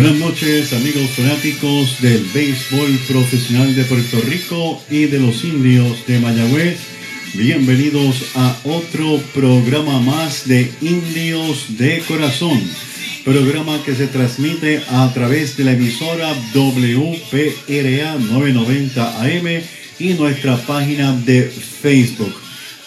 Buenas noches amigos fanáticos del béisbol profesional de Puerto Rico y de los indios de Mayagüez. Bienvenidos a otro programa más de Indios de Corazón. Programa que se transmite a través de la emisora WPRA 990 AM y nuestra página de Facebook.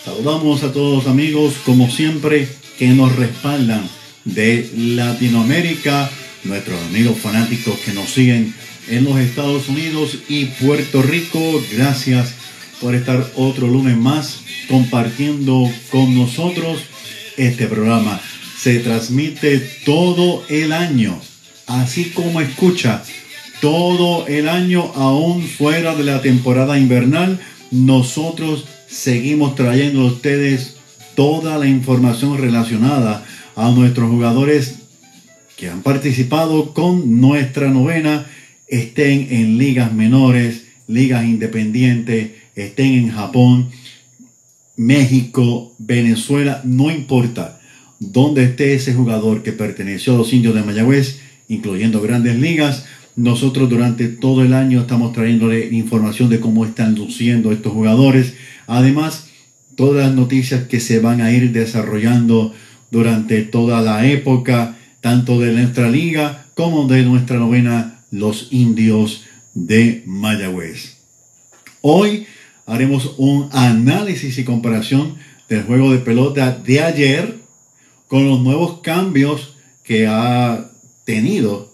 Saludamos a todos amigos como siempre que nos respaldan de Latinoamérica, nuestros amigos fanáticos que nos siguen en los Estados Unidos y Puerto Rico. Gracias por estar otro lunes más compartiendo con nosotros este programa. Se transmite todo el año, así como escucha, todo el año, aún fuera de la temporada invernal. Nosotros seguimos trayendo a ustedes toda la información relacionada a nuestros jugadores que han participado con nuestra novena, estén en ligas menores, ligas independientes, estén en Japón, México, Venezuela, no importa dónde esté ese jugador que perteneció a los indios de Mayagüez, incluyendo grandes ligas, nosotros durante todo el año estamos trayéndole información de cómo están luciendo estos jugadores. Además, todas las noticias que se van a ir desarrollando durante toda la época, tanto de nuestra liga como de nuestra novena, los indios de Mayagüez. Hoy haremos un análisis y comparación del juego de pelota de ayer con los nuevos cambios que ha tenido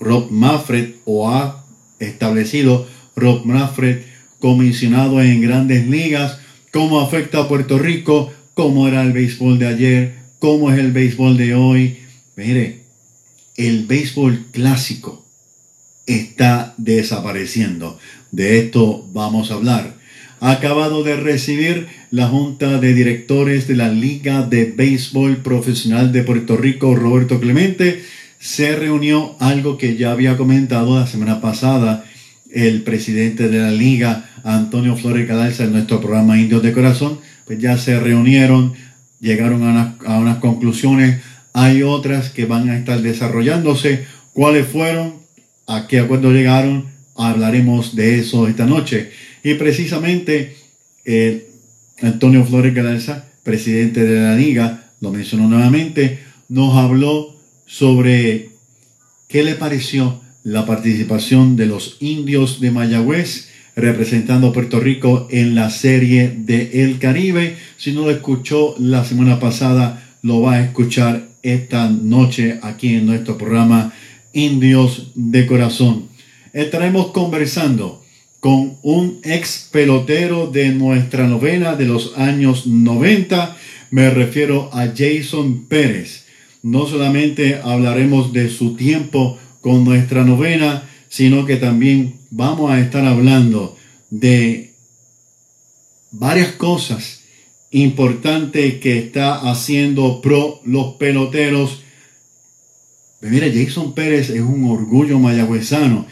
Rob Manfred o ha establecido Rob Manfred comisionado en grandes ligas, cómo afecta a Puerto Rico, cómo era el béisbol de ayer, cómo es el béisbol de hoy. Mire, el béisbol clásico está desapareciendo. De esto vamos a hablar. Ha acabado de recibir la Junta de Directores de la Liga de Béisbol Profesional de Puerto Rico, Roberto Clemente. Se reunió algo que ya había comentado la semana pasada el presidente de la liga, Antonio Flores Cadalza, en nuestro programa Indios de Corazón. Pues ya se reunieron, llegaron a unas conclusiones. Hay otras que van a estar desarrollándose. ¿Cuáles fueron? ¿A qué acuerdo llegaron? Hablaremos de eso esta noche. Y precisamente eh, Antonio Flores Galarza, presidente de la liga, lo mencionó nuevamente, nos habló sobre qué le pareció la participación de los indios de Mayagüez representando a Puerto Rico en la serie de El Caribe. Si no lo escuchó la semana pasada, lo va a escuchar esta noche aquí en nuestro programa Indios de Corazón. Estaremos conversando con un ex pelotero de nuestra novena de los años 90. Me refiero a Jason Pérez. No solamente hablaremos de su tiempo con nuestra novena, sino que también vamos a estar hablando de varias cosas importantes que está haciendo pro los peloteros. Mira, Jason Pérez es un orgullo mayagüezano.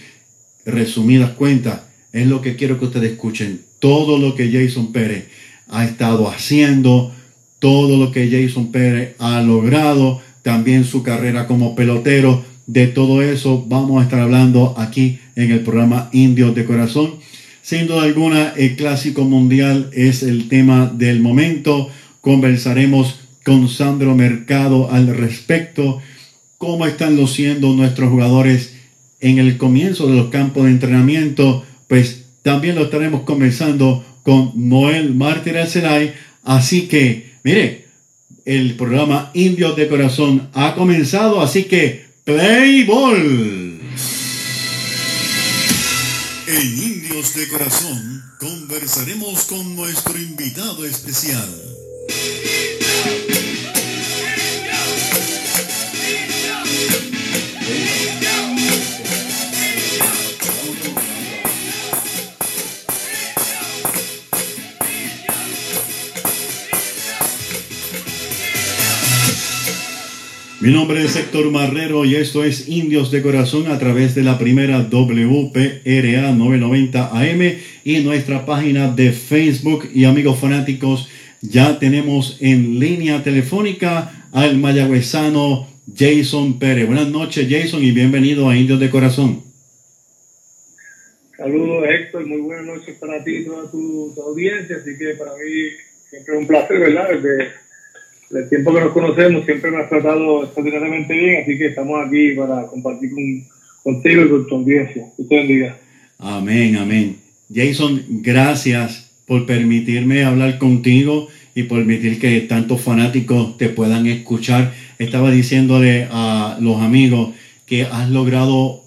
Resumidas cuentas, es lo que quiero que ustedes escuchen. Todo lo que Jason Pérez ha estado haciendo, todo lo que Jason Pérez ha logrado, también su carrera como pelotero. De todo eso vamos a estar hablando aquí en el programa Indios de Corazón. Sin duda alguna, el clásico mundial es el tema del momento. Conversaremos con Sandro Mercado al respecto. Cómo están luciendo nuestros jugadores en el comienzo de los campos de entrenamiento. Pues también lo estaremos conversando con Noel Mártir Arcelay. Así que, mire, el programa Indios de Corazón ha comenzado. Así que, play ball. En Indios de Corazón conversaremos con nuestro invitado especial. Mi nombre es Héctor Marrero y esto es Indios de Corazón a través de la primera WPRA 990 AM y nuestra página de Facebook y amigos fanáticos. Ya tenemos en línea telefónica al mayagüezano Jason Pérez. Buenas noches Jason y bienvenido a Indios de Corazón. Saludos Héctor, muy buenas noches para ti y toda tu, audiencia, así que para mí siempre es un placer, ¿verdad? El tiempo que nos conocemos siempre me has tratado extraordinariamente bien, así que estamos aquí para compartir con, contigo y con tu audiencia. Que te bendiga. Amén, amén. Jason, gracias por permitirme hablar contigo y permitir que tantos fanáticos te puedan escuchar. Estaba diciéndole a los amigos que has logrado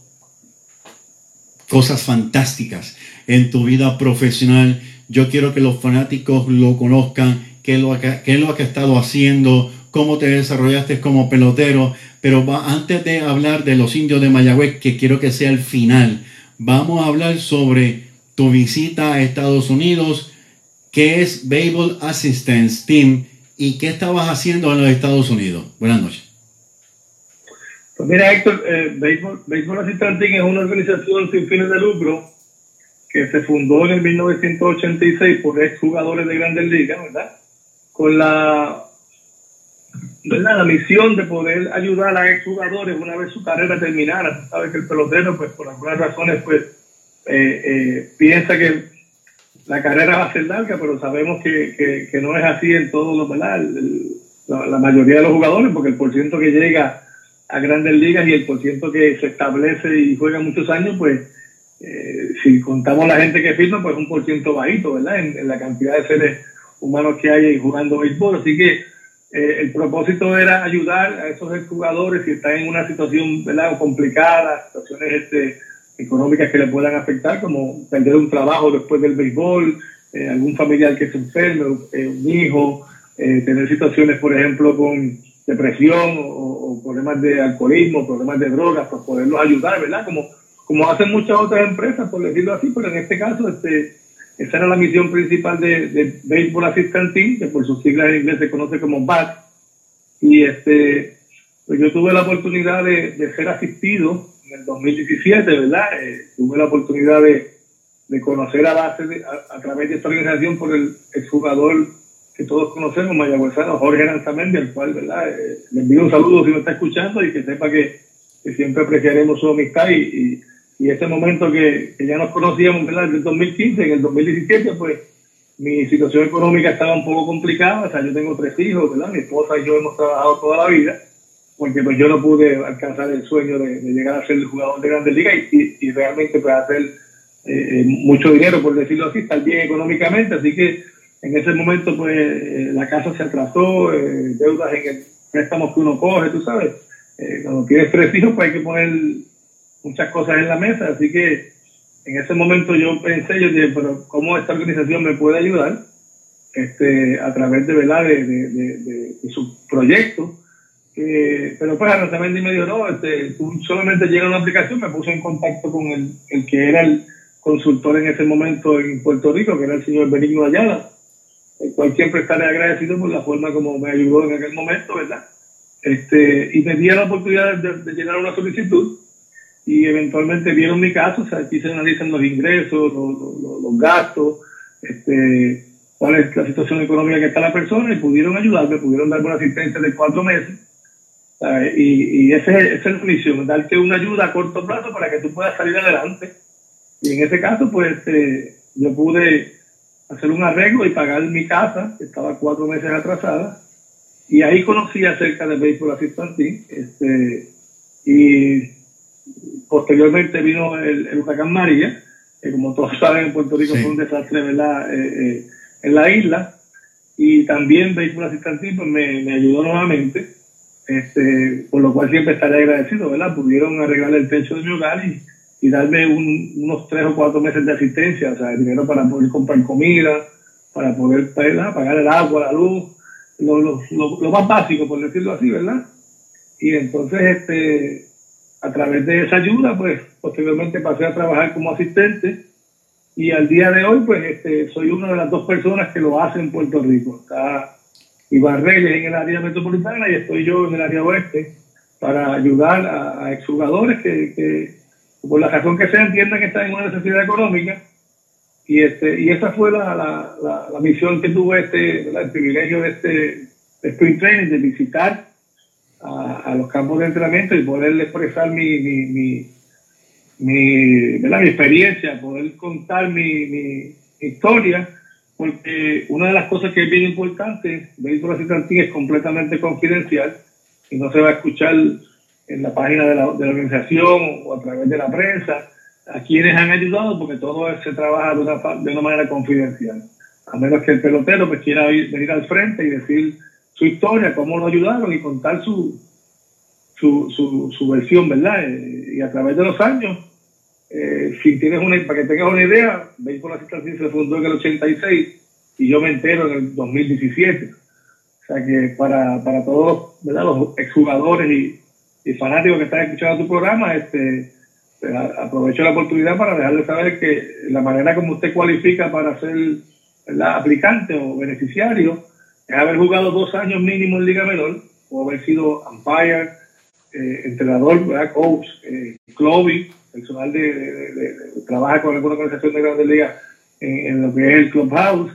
cosas fantásticas en tu vida profesional. Yo quiero que los fanáticos lo conozcan qué es lo que, qué lo que has estado haciendo, cómo te desarrollaste como pelotero. Pero antes de hablar de los indios de Mayagüez, que quiero que sea el final, vamos a hablar sobre tu visita a Estados Unidos, qué es Baseball Assistance Team y qué estabas haciendo en los Estados Unidos. Buenas noches. Pues mira, Héctor, eh, Baseball, Baseball Assistance Team es una organización sin fines de lucro que se fundó en el 1986 por exjugadores de grandes ligas, ¿verdad? Con la, ¿verdad? la misión de poder ayudar a exjugadores una vez su carrera terminara. Tú sabes que el pelotero, pues por algunas razones, pues eh, eh, piensa que la carrera va a ser larga, pero sabemos que, que, no es así en todos los, ¿verdad? El, la, la, mayoría de los jugadores, porque el porciento que llega a grandes ligas y el porciento que se establece y juega muchos años, pues eh, si contamos la gente que firma, pues un porciento bajito, ¿verdad? En, en la cantidad de seres humanos que hay jugando béisbol. Así que eh, el propósito era ayudar a esos jugadores si están en una situación ¿verdad? complicada, situaciones este, económicas que le puedan afectar, como perder un trabajo después del béisbol, eh, algún familiar que se enferme, eh, un hijo, tener situaciones, por ejemplo, con depresión o, o, problemas de alcoholismo, problemas de drogas, pues poderlos ayudar, ¿verdad? Como, como hacen muchas otras empresas, por decirlo así, pero en este caso, este, esa era la misión principal de, de Baseball Assistant Team, que por sus siglas en inglés se conoce como BAT. Y este, pues yo tuve la oportunidad de, de ser asistido en el 2017, ¿verdad? Eh, tuve la oportunidad de, de conocer a base de, a, a, través de esta organización por el exjugador que todos conocemos, mayagüezano, Jorge Aranzamendi, al cual, ¿verdad? Eh, le envío un saludo si me está escuchando y que sepa que, que siempre apreciaremos su amistad y y ese momento que, que, ya nos conocíamos, ¿verdad? Desde el 2015, en el 2017, pues mi situación económica estaba un poco complicada, o sea, yo tengo tres hijos, ¿verdad? Mi esposa y yo hemos trabajado toda la vida, porque pues yo no pude alcanzar el sueño de, llegar a ser el jugador de Grandes Ligas y, y, realmente pues hacer eh, mucho dinero, por decirlo así, estar bien económicamente, así que en ese momento pues eh, la casa se atrasó, eh, deudas en el préstamo que uno coge, tú sabes, eh, cuando tienes tres hijos pues hay que poner muchas cosas en la mesa, así que en ese momento yo pensé, yo dije, pero ¿cómo esta organización me puede ayudar? Este, a través de, ¿verdad? de, de, de, de su proyecto. Eh, pero pues también me dijo, no, este, tú solamente llega una aplicación, me puse en contacto con el, el, que era el consultor en ese momento en Puerto Rico, que era el señor Benigno Ayala, el cual siempre estaré agradecido por la forma como me ayudó en aquel momento, ¿verdad? Este, y me di la oportunidad de, de llenar una solicitud y eventualmente vieron mi caso, o sea, aquí se analizan los ingresos, los, los, gastos, este, cuál es la situación económica que está la persona y pudieron ayudarme, pudieron darme una asistencia de cuatro meses. Y, y esa es, la misión, darte una ayuda a corto plazo para que tú puedas salir adelante. Y en ese caso, pues eh, yo pude hacer un arreglo y pagar mi casa, que estaba cuatro meses atrasada, y ahí conocí acerca de Baseball Assistant Team, este, y posteriormente vino el, el huracán María, que como todos saben en Puerto Rico sí. fue un desastre ¿verdad? Eh, eh, en la isla, y también Vehículo Asistente pues me, me, ayudó nuevamente, este, por lo cual siempre estaré agradecido, ¿verdad? Pudieron arreglar el techo de mi hogar y, y darme un, unos tres o cuatro meses de asistencia, o sea, dinero para poder comprar comida, para poder ¿verdad? pagar el agua, la luz, lo, lo, lo, lo más básico, por decirlo así, ¿verdad? Y entonces, este, a través de esa ayuda, pues posteriormente pasé a trabajar como asistente y al día de hoy, pues este, soy una de las dos personas que lo hacen en Puerto Rico. Está Iván Reyes en el área metropolitana y estoy yo en el área oeste. para ayudar a, exjugadores que, por la razón que sea, entiendan que están en una necesidad económica. Y, este, y esa fue la, la, la, la misión que tuve, este, el privilegio de este de Spring Training, de visitar a, a los campos de entrenamiento y poder expresar mi, mi, mi, mi, ¿verdad? mi experiencia, poder contar mi, mi historia, porque una de las cosas que es bien importante, Béisbol Asistantín es completamente confidencial y no se va a escuchar en la página de la, de la organización o a través de la prensa a quienes han ayudado, porque todo se trabaja de una, de una manera confidencial. A menos que el pelotero pues, quiera ir- venir al frente y decir su historia, cómo lo ayudaron y contar su, su, su, versión, ¿verdad? Eh, y a través de los años, eh, si tienes una, para que tengas una idea, Béisbol Asistencia se fundó en el 86 y yo me entero en el 2017. O sea que para, para todos ¿verdad? los exjugadores y, y fanáticos que están escuchando tu programa, este, pues, aprovecho la oportunidad para dejarles saber que la manera como usted cualifica para ser ¿verdad? aplicante o beneficiario es haber jugado dos años mínimo en Liga Menor o haber sido umpire, eh, entrenador, ¿verdad? coach, eh, clubby, personal de, de- de- de- de- trabaja con alguna organización de grandes ligas en, en lo que es el clubhouse,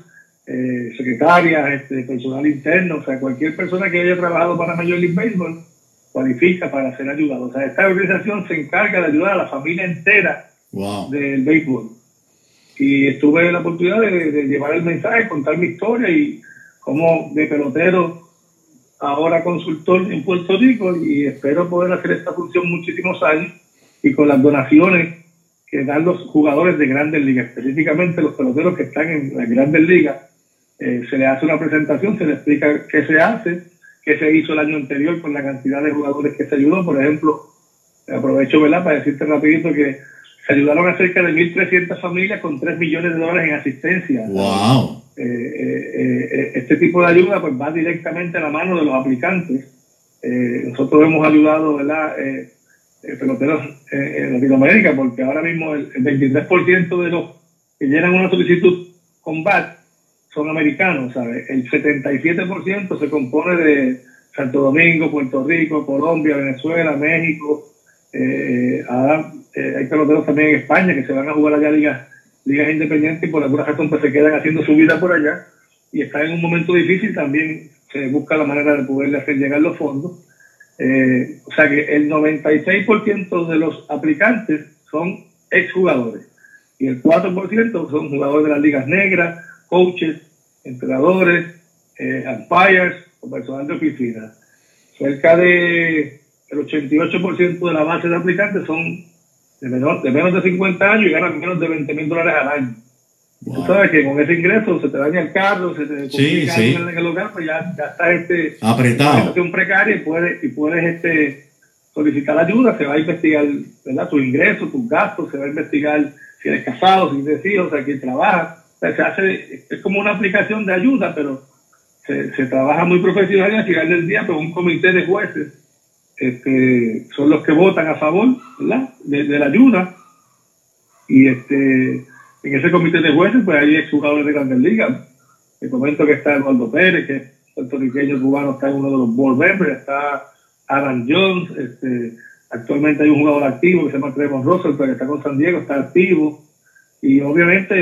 eh, secretaria, este, personal interno, o sea, cualquier persona que haya trabajado para Major League Baseball cualifica para ser ayudado. O sea, esta organización se encarga de ayudar a la familia entera Wow. del béisbol. Y estuve en la oportunidad de llevar el mensaje, contar mi historia y cómo de pelotero, ahora consultor en Puerto Rico y espero poder hacer esta función muchísimos años y con las donaciones que dan los jugadores de grandes ligas, específicamente los peloteros que están en las grandes ligas, eh, se le hace una presentación, se le explica qué se hace, qué se hizo el año anterior con la cantidad de jugadores que se ayudó. Por ejemplo, aprovecho ¿verdad? para decirte rapidito que se ayudaron a cerca de 1.300 familias con 3 millones de dólares en asistencia. Wow. Eh, eh, eh, este tipo de ayuda pues va directamente a la mano de los aplicantes. Eh, nosotros hemos ayudado ¿verdad? Peloteros en Latinoamérica porque ahora mismo el, el 23% de los que llenan una solicitud con BAT son americanos, ¿sabes? El 77% se compone de Santo Domingo, Puerto Rico, Colombia, Venezuela, México. Eh, ahora hay peloteros también en España que se van a jugar allá ligas, ligas independientes y por alguna razón pues se quedan haciendo su vida por allá y están en un momento difícil también se busca la manera de poderle hacer llegar los fondos. Eh, o sea que el 96% de los aplicantes son exjugadores y el 4% son jugadores de las ligas negras, coaches, entrenadores, eh, umpires o personal de oficina. Cerca de el 88% de la base de aplicantes son de, menor, de menos de 50 años y ganan menos de 20 mil dólares al año. Tú Wow. sabes que con ese ingreso se te daña el carro, se te Sí, en el hogar, pues ya, ya está este, Apretado. una situación precaria y puedes, y puedes este, solicitar ayuda, se va a investigar ¿verdad? tus ingresos, tus gastos, se va a investigar si eres casado, si tienes hijos, a quién trabaja. O sea, se hace, es como una aplicación de ayuda, pero se, se trabaja muy profesional y al final del día, pues un comité de jueces este, son los que votan a favor. De, la ayuda. Y este, en ese comité de jueces, pues hay exjugadores de grandes ligas. Te comento que está Eduardo Pérez, que es puertorriqueño cubano, está en uno de los board members, está Aaron Jones, este, actualmente hay un jugador activo que se llama Trevor Russell, pero que está con San Diego, está activo. Y obviamente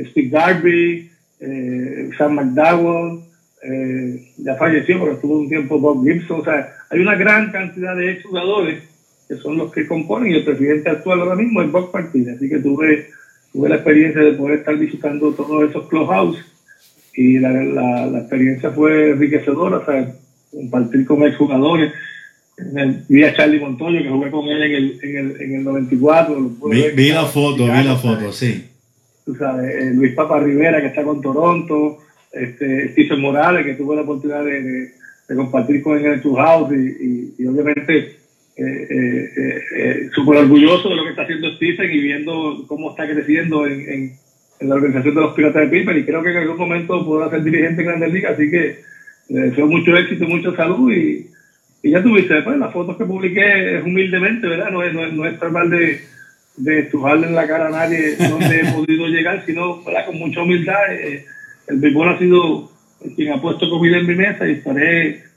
eh, Steve Darby, eh, Sam McDowell, eh, ya falleció, pero estuvo un tiempo Bob Gibson. O sea, hay una gran cantidad de exjugadores que son los que componen y el presidente actual ahora mismo es Bob Martínez. Así que tuve, tuve la experiencia de poder estar visitando todos esos clubhouse y la, la, la experiencia fue enriquecedora, o sea, compartir con exjugadores. En el- Vi a Charlie Montoyo, que jugué con él en el, en el, en el 94. lo pude Vi, ver, vi la foto, vi la foto, sí. tú sabes, eh, Luis Papa Rivera, que está con Toronto, este, Stephen Morales, que tuve la oportunidad de, compartir con él en Two House, y, y- obviamente eh, eh, eh, eh, súper orgulloso de lo que está haciendo Stephen y viendo cómo está creciendo en, en- la organización de los Piratas de Pittsburgh, y creo que en algún momento podrá ser dirigente en Grandes Ligas, así que le deseo mucho éxito, mucha salud, y, y ya tuviste, después las fotos que publiqué humildemente, ¿verdad? No es, no es, no es tratar de de estrujarle en la cara a nadie donde he podido llegar, sino con mucha humildad. El béisbol ha sido quien ha puesto comida en mi mesa y estaré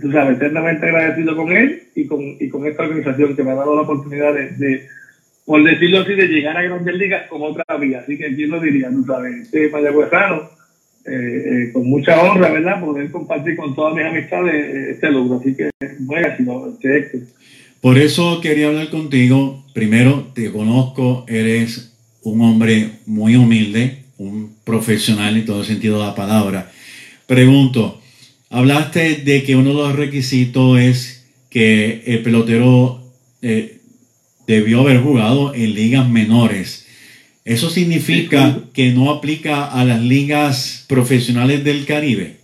tú sabes, eternamente agradecido con él y con, y con esta organización que me ha dado la oportunidad de, de, por decirlo así, de llegar a Grandes Ligas con otra vía. Así que, ¿quién lo diría? Tú sabes, este mayagüezano, eh, eh, con mucha honra, ¿verdad? Poder compartir con todas mis amistades eh, este logro. Así que, bueno, sido este éxito. Por eso quería hablar contigo. Primero, te conozco, eres un hombre muy humilde, un profesional en todo el sentido de la palabra. Pregunto, hablaste de que uno de los requisitos es que el pelotero eh, debió haber jugado en ligas menores. ¿Eso significa que no aplica a las ligas profesionales del Caribe?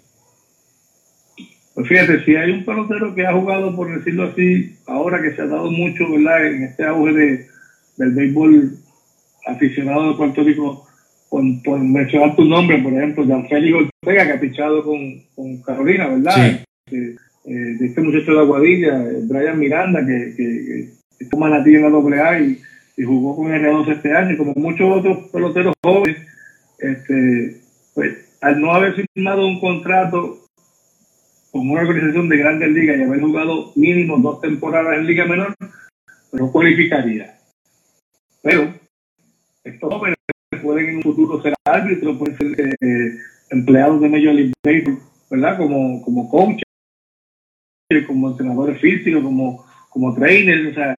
Pues fíjate, si hay un pelotero que ha jugado, por decirlo así, ahora que se ha dado mucho, ¿verdad? En este auge de, del béisbol aficionado de Puerto Rico, con, por mencionar tu nombre, por ejemplo, Jan Félix Ortega, que ha pichado con, con Carolina, ¿verdad? Sí. Eh, eh, de este muchacho de Aguadilla, eh, Brian Miranda, que, que, que es manatí en la AA y, y jugó con R2 este año, como muchos otros peloteros jóvenes, este, pues al no haber firmado un contrato con una organización de grandes ligas y haber jugado mínimo dos temporadas en Liga Menor, no cualificaría. Pero estos jóvenes pueden en un futuro ser árbitros, pueden ser eh, empleados de Major League Baseball, ¿verdad? Como, como coaches, como entrenadores físicos, como, como trainers, o sea,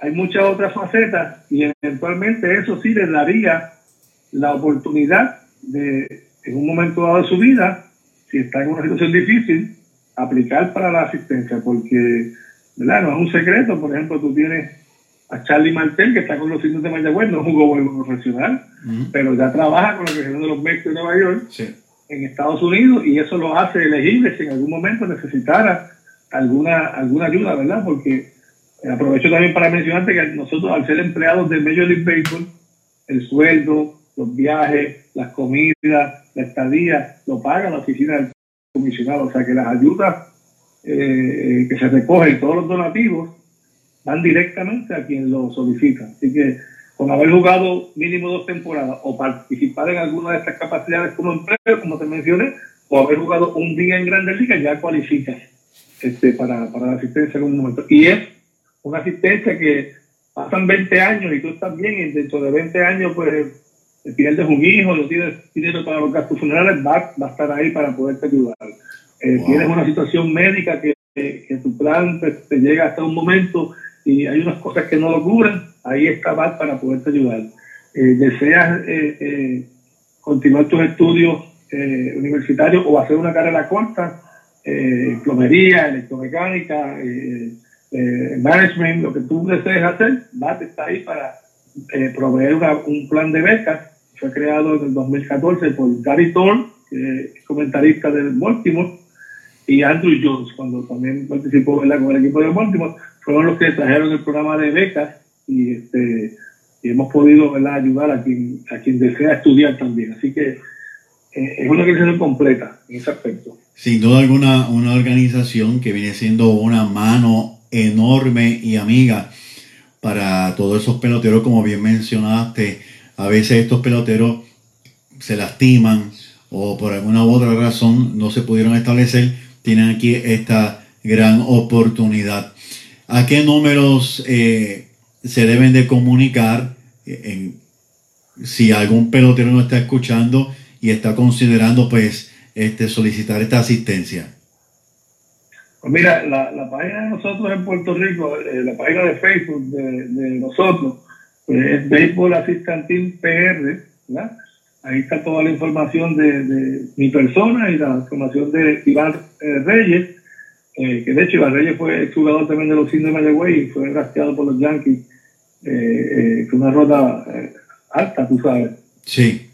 hay muchas otras facetas y eventualmente eso sí les daría la oportunidad de, en un momento dado de su vida, si está en una situación difícil, aplicar para la asistencia, porque ¿verdad? no es un secreto, por ejemplo, tú tienes a Charlie Martel, que está con los indios de Mayagüez, no jugó juego profesional, Ujú. pero ya trabaja con la región de los Mets de Nueva York Sí. en Estados Unidos y eso lo hace elegible si en algún momento necesitara alguna, alguna ayuda, ¿verdad? Porque eh, aprovecho también para mencionarte que nosotros, al ser empleados del Major League Baseball, el sueldo, los viajes, las comidas, la estadía, lo paga la oficina del comisionado. O sea que las ayudas eh, que se recogen, todos los donativos, van directamente a quien lo solicita. Así que con haber jugado mínimo dos temporadas o participar en alguna de estas capacidades como empleo, como te mencioné, o haber jugado un día en Grandes Ligas, ya cualificas este, para, para la asistencia en un momento. Y es una asistencia que pasan 20 años y tú estás bien, y dentro de 20 años, pues pierdes un hijo, no tienes dinero para los gastos funerales, va, va a estar ahí para poderte ayudar. Eh, Wow. Tienes una situación médica que, que, que tu plan pues, te llega hasta un momento y hay unas cosas que no lo cubren, ahí está VAR para poderte ayudar. Eh, deseas eh, eh, continuar tus estudios eh, universitarios o hacer una carrera corta, plomería, electromecánica, management, lo que tú desees hacer, VAT está ahí para proveer una- un plan de becas. Fue creado en el 2014 por Gary Thorne, que es comentarista del Baltimore, y Andrew Jones, cuando también participó ¿verdad? con el equipo de Baltimore, fueron los que trajeron el programa de becas y, este, y hemos podido ¿verdad? ayudar a quien, a quien desea estudiar también. Así que eh, es una organización completa en ese aspecto. Sin duda alguna, una organización que viene siendo una mano enorme y amiga para todos esos peloteros, como bien mencionaste. A veces estos peloteros se lastiman o por alguna otra razón no se pudieron establecer. Tienen aquí esta gran oportunidad. ¿A qué números eh, se deben de comunicar en, si algún pelotero no está escuchando y está considerando pues este solicitar esta asistencia? Pues mira, la, la página de nosotros en Puerto Rico, eh, la página de Facebook de, nosotros, pues es Baseball Assistant Team PR, ¿verdad? Ahí está toda la información de, mi persona y la información de Iván eh, Reyes, eh, que de hecho Iván Reyes fue jugador también de los indios de Mayagüey y fue drafteado por los Yankees, eh, eh, fue una ronda eh, alta, tú sabes. Sí,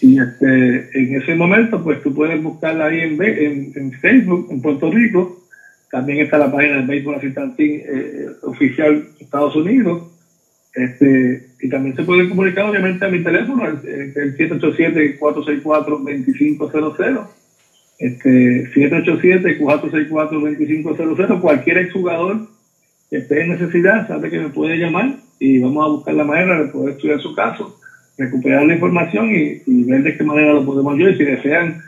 Y este, en ese momento, pues tú puedes buscarla ahí en, en, en Facebook, en Puerto Rico. También está la página del Baseball Assistant Team eh, oficial de Estados Unidos. Este, y también se puede comunicar, obviamente, a mi teléfono, el, el 787-464-2500. Este, 787-464-2500. Cualquier exjugador que esté en necesidad sabe que me puede llamar y vamos a buscar la manera de poder estudiar su caso recuperar la información y, y ver de qué manera lo podemos ayudar. Y si desean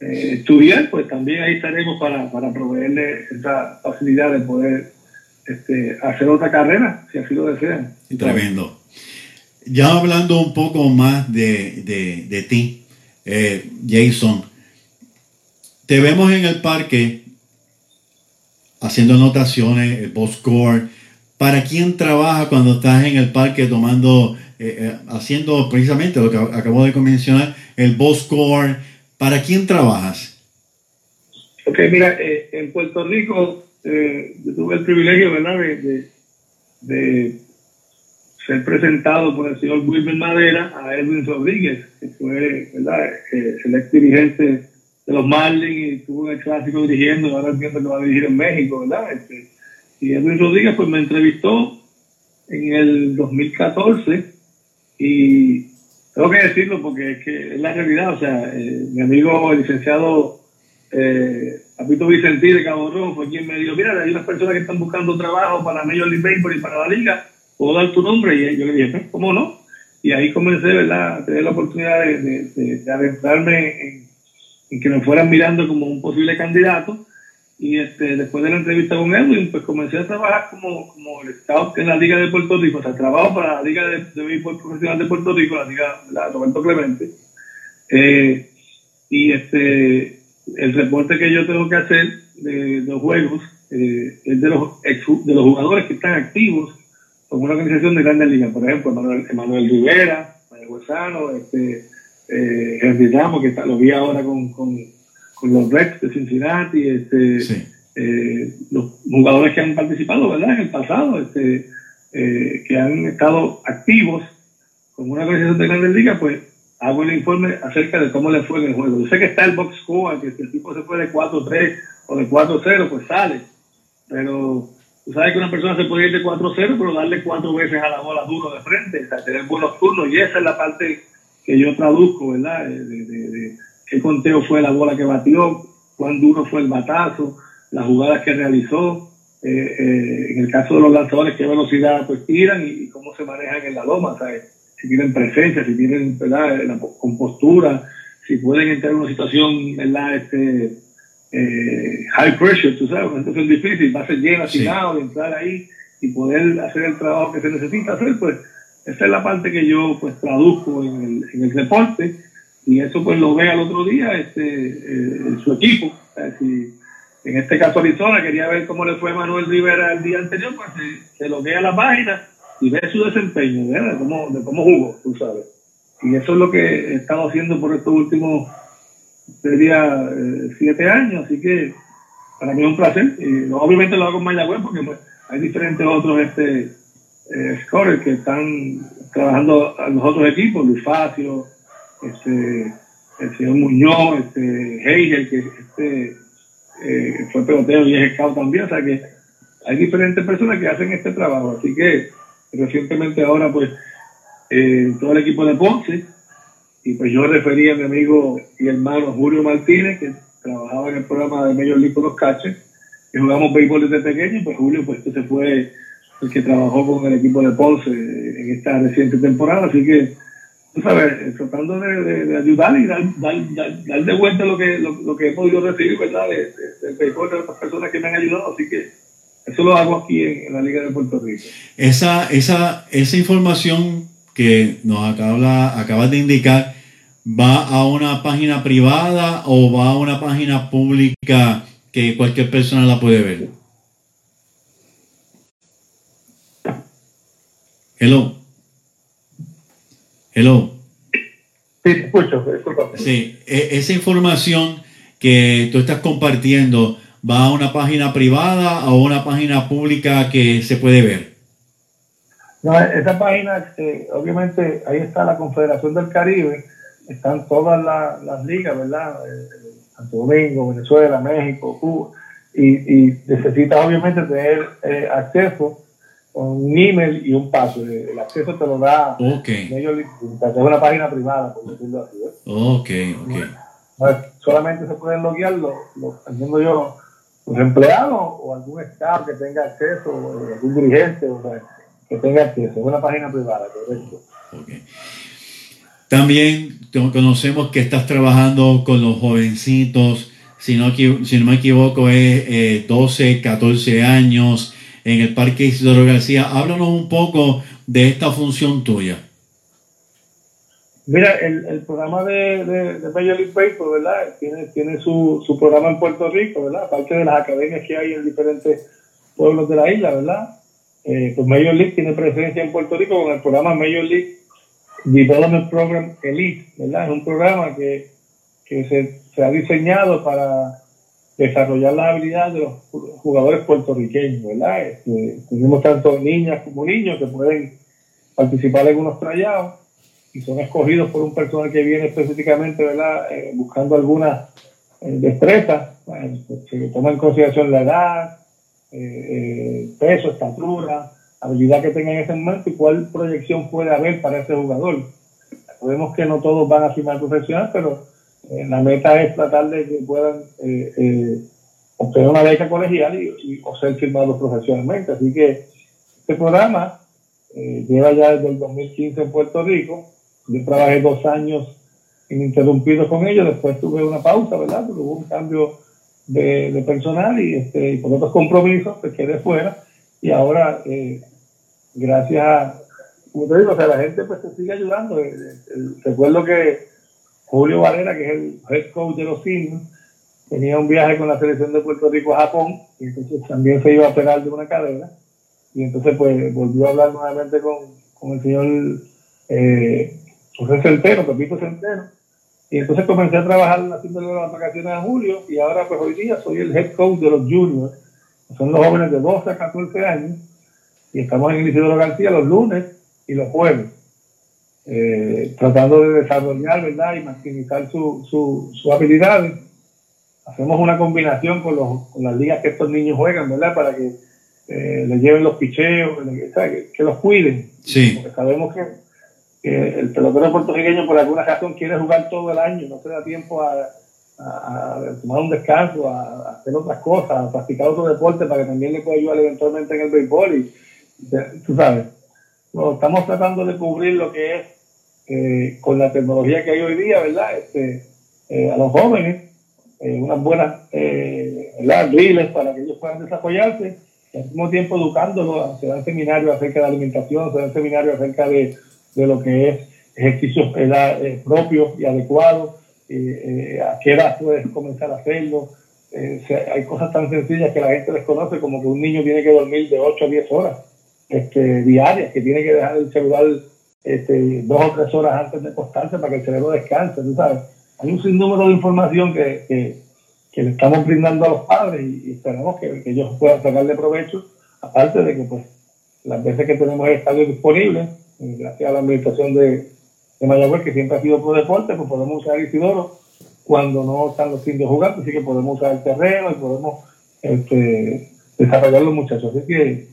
eh, estudiar, pues también ahí estaremos para, para proveerle esa facilidad de poder este, hacer otra carrera, si así lo desean. Tremendo. Ya hablando un poco más de, de, de ti, eh, Jason, te vemos en el parque haciendo anotaciones, el boss score. ¿Para quién trabaja cuando estás en el parque tomando, eh, eh, haciendo precisamente lo que acabo de mencionar, el boss score? ¿Para quién trabajas? Ok, mira, eh, en Puerto Rico eh, yo tuve el privilegio, ¿verdad?, de, de- ser presentado por el señor Wilmer Madera a Edwin Rodríguez, que fue, ¿verdad?, el ex dirigente de los Marlins y estuvo en el clásico dirigiendo, y ahora entiendo que va a dirigir en México, ¿verdad? Este, y Edwin Rodríguez, pues me entrevistó en el 2014 y tengo que decirlo porque es que es la realidad, o sea, eh, mi amigo el licenciado eh, Papito Vicentí de Cabo Rojo fue quien me dijo, mira, hay unas personas que están buscando trabajo para Major League Baseball y para la liga, ¿puedo dar tu nombre? Y yo le dije, "Pues, ¿cómo no? Y ahí comencé, ¿verdad?, a tener la oportunidad de, de, de- de adentrarme en, en que me fueran mirando como un posible candidato. Y este, después de la entrevista con Edwin, pues comencé a trabajar como, como el scout en la Liga de Puerto Rico, o sea, trabajo para la Liga de, de Béisbol Profesional de Puerto Rico, la Liga la Roberto Clemente. Eh, y este, el reporte que yo tengo que hacer de, los juegos eh, es de los, ex- de los jugadores que están activos con una organización de grandes ligas. Por ejemplo, Emanuel, Emanuel Rivera, Manuel Huesano, este, eh, Henry Ramos, que está, lo vi ahora con, con, con los Reds de Cincinnati, este, Sí. eh, los jugadores que han participado, ¿verdad? En el pasado, este, eh, que han estado activos con una organización de grandes ligas, pues hago el informe acerca de cómo le fue en el juego. Yo sé que está el box score, que si el tipo se fue de 4-3 o de 4-0, pues sale. Pero tú sabes que una persona se puede ir de 4-0, pero darle cuatro veces a la bola duro de frente, o sea, tener buenos turnos, y esa es la parte que yo traduzco, ¿verdad? De, de- qué conteo fue la bola que batió, cuán duro fue el batazo, las jugadas que realizó, eh, eh, en el caso de los lanzadores, qué velocidad pues tiran y, y cómo se manejan en la loma, ¿sabes? si tienen presencia, si tienen ¿verdad? la po- compostura, si pueden entrar en una situación ¿verdad? Este, eh, high pressure, tú sabes, una situación difícil, va a ser llena, Sí. afinado, entrar ahí y poder hacer el trabajo que se necesita hacer, pues esa es la parte que yo pues traduzco en el, en el reporte y eso pues lo ve al otro día este eh, su equipo. En este caso Arizona quería ver cómo le fue Manuel Rivera el día anterior, pues se, se loguea a la página y ve su desempeño, ¿verdad? De cómo, de cómo jugó, tú sabes. Y eso es lo que he estado haciendo por estos últimos, sería eh, siete años, así que para mí es un placer. Y obviamente lo hago en Mayagüez porque pues, hay diferentes otros este, eh, scorers que están trabajando en los otros equipos, Luis Facio, este, el señor Muñoz, este, Hegel, que este, eh, fue pelotero y es scout también, o sea que hay diferentes personas que hacen este trabajo, así que recientemente ahora pues eh, todo el equipo de Ponce y pues yo referí a mi amigo y hermano Julio Martínez que trabajaba en el programa de Major League con los Caches que jugamos béisbol desde pequeño y pues Julio pues se fue el que trabajó con el equipo de Ponce en esta reciente temporada. Así que tú sabes tratando de, de- de ayudar y dar, dar, dar, de vuelta lo que lo, lo que he podido recibir verdad de, de- del béisbol de otras personas que me han ayudado. Así que eso lo hago aquí en, en la Liga de Puerto Rico. Esa, esa, esa información que nos acaba, acabas de indicar, ¿va a una página privada o va a una página pública que cualquier persona la puede ver? Hello. Hello. sí te escucho disculpa Sí, e- esa información que tú estás compartiendo va a una página privada o una página pública que se puede ver. No, esa página, eh, obviamente, ahí está la Confederación del Caribe, están todas la- las ligas, ¿verdad? Eh, Santo Domingo, Venezuela, México, Cuba, y, y necesitas obviamente tener eh, acceso con un email y un paso. El acceso te lo da Ok, Major League, o sea, que es una página privada, por decirlo así. ¿eh? ok, ok. No es- solamente se pueden loguear los, los, entiendo yo, los empleados o algún staff que tenga acceso, o algún dirigente, o sea, que tenga acceso. Es una página privada, correcto. ok. También conocemos que estás trabajando con los jovencitos, si no, si no me equivoco, es eh, 12, 14 años en el Parque Isidoro García. Háblanos un poco de esta función tuya. Mira, el, el programa de, de, de Major League Baseball, ¿verdad? Tiene, tiene su, su programa en Puerto Rico, ¿verdad? Aparte de las academias que hay en diferentes pueblos de la isla, ¿verdad? Eh, pues Major League tiene presencia en Puerto Rico con el programa Major League Development Program Elite, ¿verdad? Es un programa que, que se, se ha diseñado para desarrollar las habilidades de los jugadores puertorriqueños, ¿verdad? Este, tenemos tanto niñas como niños que pueden participar en unos trayados y son escogidos por un personal que viene específicamente, ¿verdad? Eh, buscando algunas eh, destrezas, bueno, pues, se toma en consideración la edad, eh, eh, peso, estatura, habilidad que tenga en ese momento y cuál proyección puede haber para ese jugador. Sabemos que no todos van a firmar profesional, pero la meta es tratar de que puedan eh, eh, obtener una beca colegial y, y- o ser firmados profesionalmente. Así que este programa eh, lleva ya desde el 2015 en Puerto Rico. Yo trabajé dos años ininterrumpidos con ellos, después tuve una pausa, ¿verdad? Porque hubo un cambio de, personal y, este, y por otros compromisos pues quedé fuera. Y ahora, eh, gracias a, como te digo, o sea, la gente pues se sigue ayudando. Eh, eh, Recuerdo que Julio Valera, que es el head coach de los Indios, tenía un viaje con la selección de Puerto Rico a Japón y entonces también se iba a operar de una cadera y entonces pues volvió a hablar nuevamente con, con el señor eh, José Centeno, Pepito Centeno y entonces comencé a trabajar haciéndole las vacaciones a Julio y ahora pues hoy día soy el head coach de los juniors, son los jóvenes de 12 a 14 años y estamos en el Isidoro García los lunes y los jueves eh, tratando de desarrollar ¿verdad? y maximizar su, su, sus habilidades. Hacemos una combinación con, los, con las ligas que estos niños juegan, ¿verdad? Para que eh, les lleven los picheos, que, que, los cuiden. Sí. Porque sabemos que, que el pelotero puertorriqueño por alguna razón quiere jugar todo el año, no se da tiempo a, a- a tomar un descanso, a, a hacer otras cosas, a practicar otro deporte para que también le pueda ayudar eventualmente en el béisbol. Y, y, tú sabes, no, estamos tratando de cubrir lo que es eh, con la tecnología que hay hoy día, ¿verdad? Este, eh, a los jóvenes, eh, unas buenas eh, ¿verdad? drills para que ellos puedan desarrollarse al mismo tiempo educándolos. Se dan seminarios acerca de alimentación, se dan seminarios acerca de, de lo que es ejercicios propios y adecuados, a qué edad puedes comenzar a hacerlo. Hay cosas tan sencillas que la gente desconoce, como que un niño tiene que dormir de 8 a 10 horas este, diarias, que tiene que dejar el celular este, dos o tres horas antes de acostarse para que el cerebro descanse, tú sabes. Hay un sinnúmero de información que, que, le estamos brindando a los padres y, esperamos que, que ellos puedan sacarle provecho, aparte de que pues las veces que tenemos el estadio disponible, eh, gracias a la administración de, de Mayagüez, que siempre ha sido pro deporte, pues podemos usar Isidoro cuando no están los indios jugando, así que podemos usar el terreno y podemos este, desarrollar los muchachos. Así que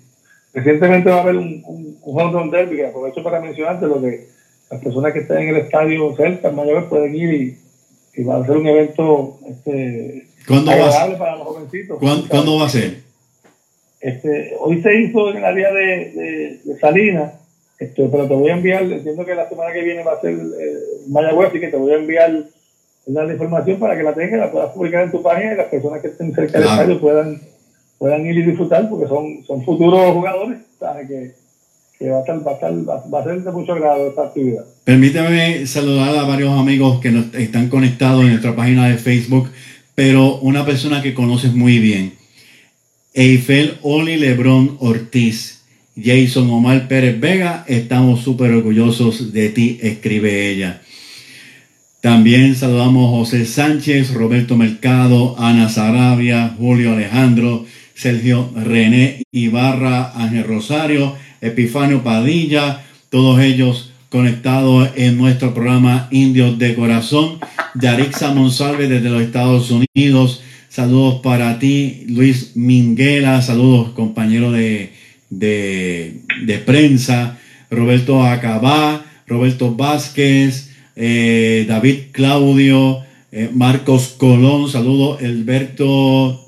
recientemente va a haber un, un, un home run derby, que aprovecho para mencionarte lo que las personas que estén en el estadio cerca, en Mayagüez, pueden ir y, y va a ser un evento este, ¿Cuándo va, a, agradable para los jovencitos. ¿cuándo, cuándo va a ser? Este, hoy se hizo en el área de, de, de Salinas, este, pero te voy a enviar, entiendo que la semana que viene va a ser eh, Mayagüez, así que te voy a enviar la información para que la tengas, la puedas publicar en tu página y las personas que estén cerca del estadio puedan, puedan ir y disfrutar porque son, son futuros jugadores. Que, que va, a estar, va, a estar, va, a ser de mucho agrado esta actividad. Permítame saludar a varios amigos que nos están conectados en nuestra página de Facebook, pero una persona que conoces muy bien, Eiffel Oli Lebron Ortiz, Jason Omar Pérez Vega, estamos súper orgullosos de ti, escribe ella. También saludamos a José Sánchez, Roberto Mercado, Ana Sarabia, Julio Alejandro, Sergio René Ibarra, Ángel Rosario, Epifanio Padilla, todos ellos conectados en nuestro programa Indios de Corazón. Yarixa Monsalve desde los Estados Unidos. Saludos para ti, Luis Minguela. Saludos, compañero de, de, prensa. Roberto Acabá, Roberto Vázquez, eh, David Claudio, eh, Marcos Colón. Saludos, Alberto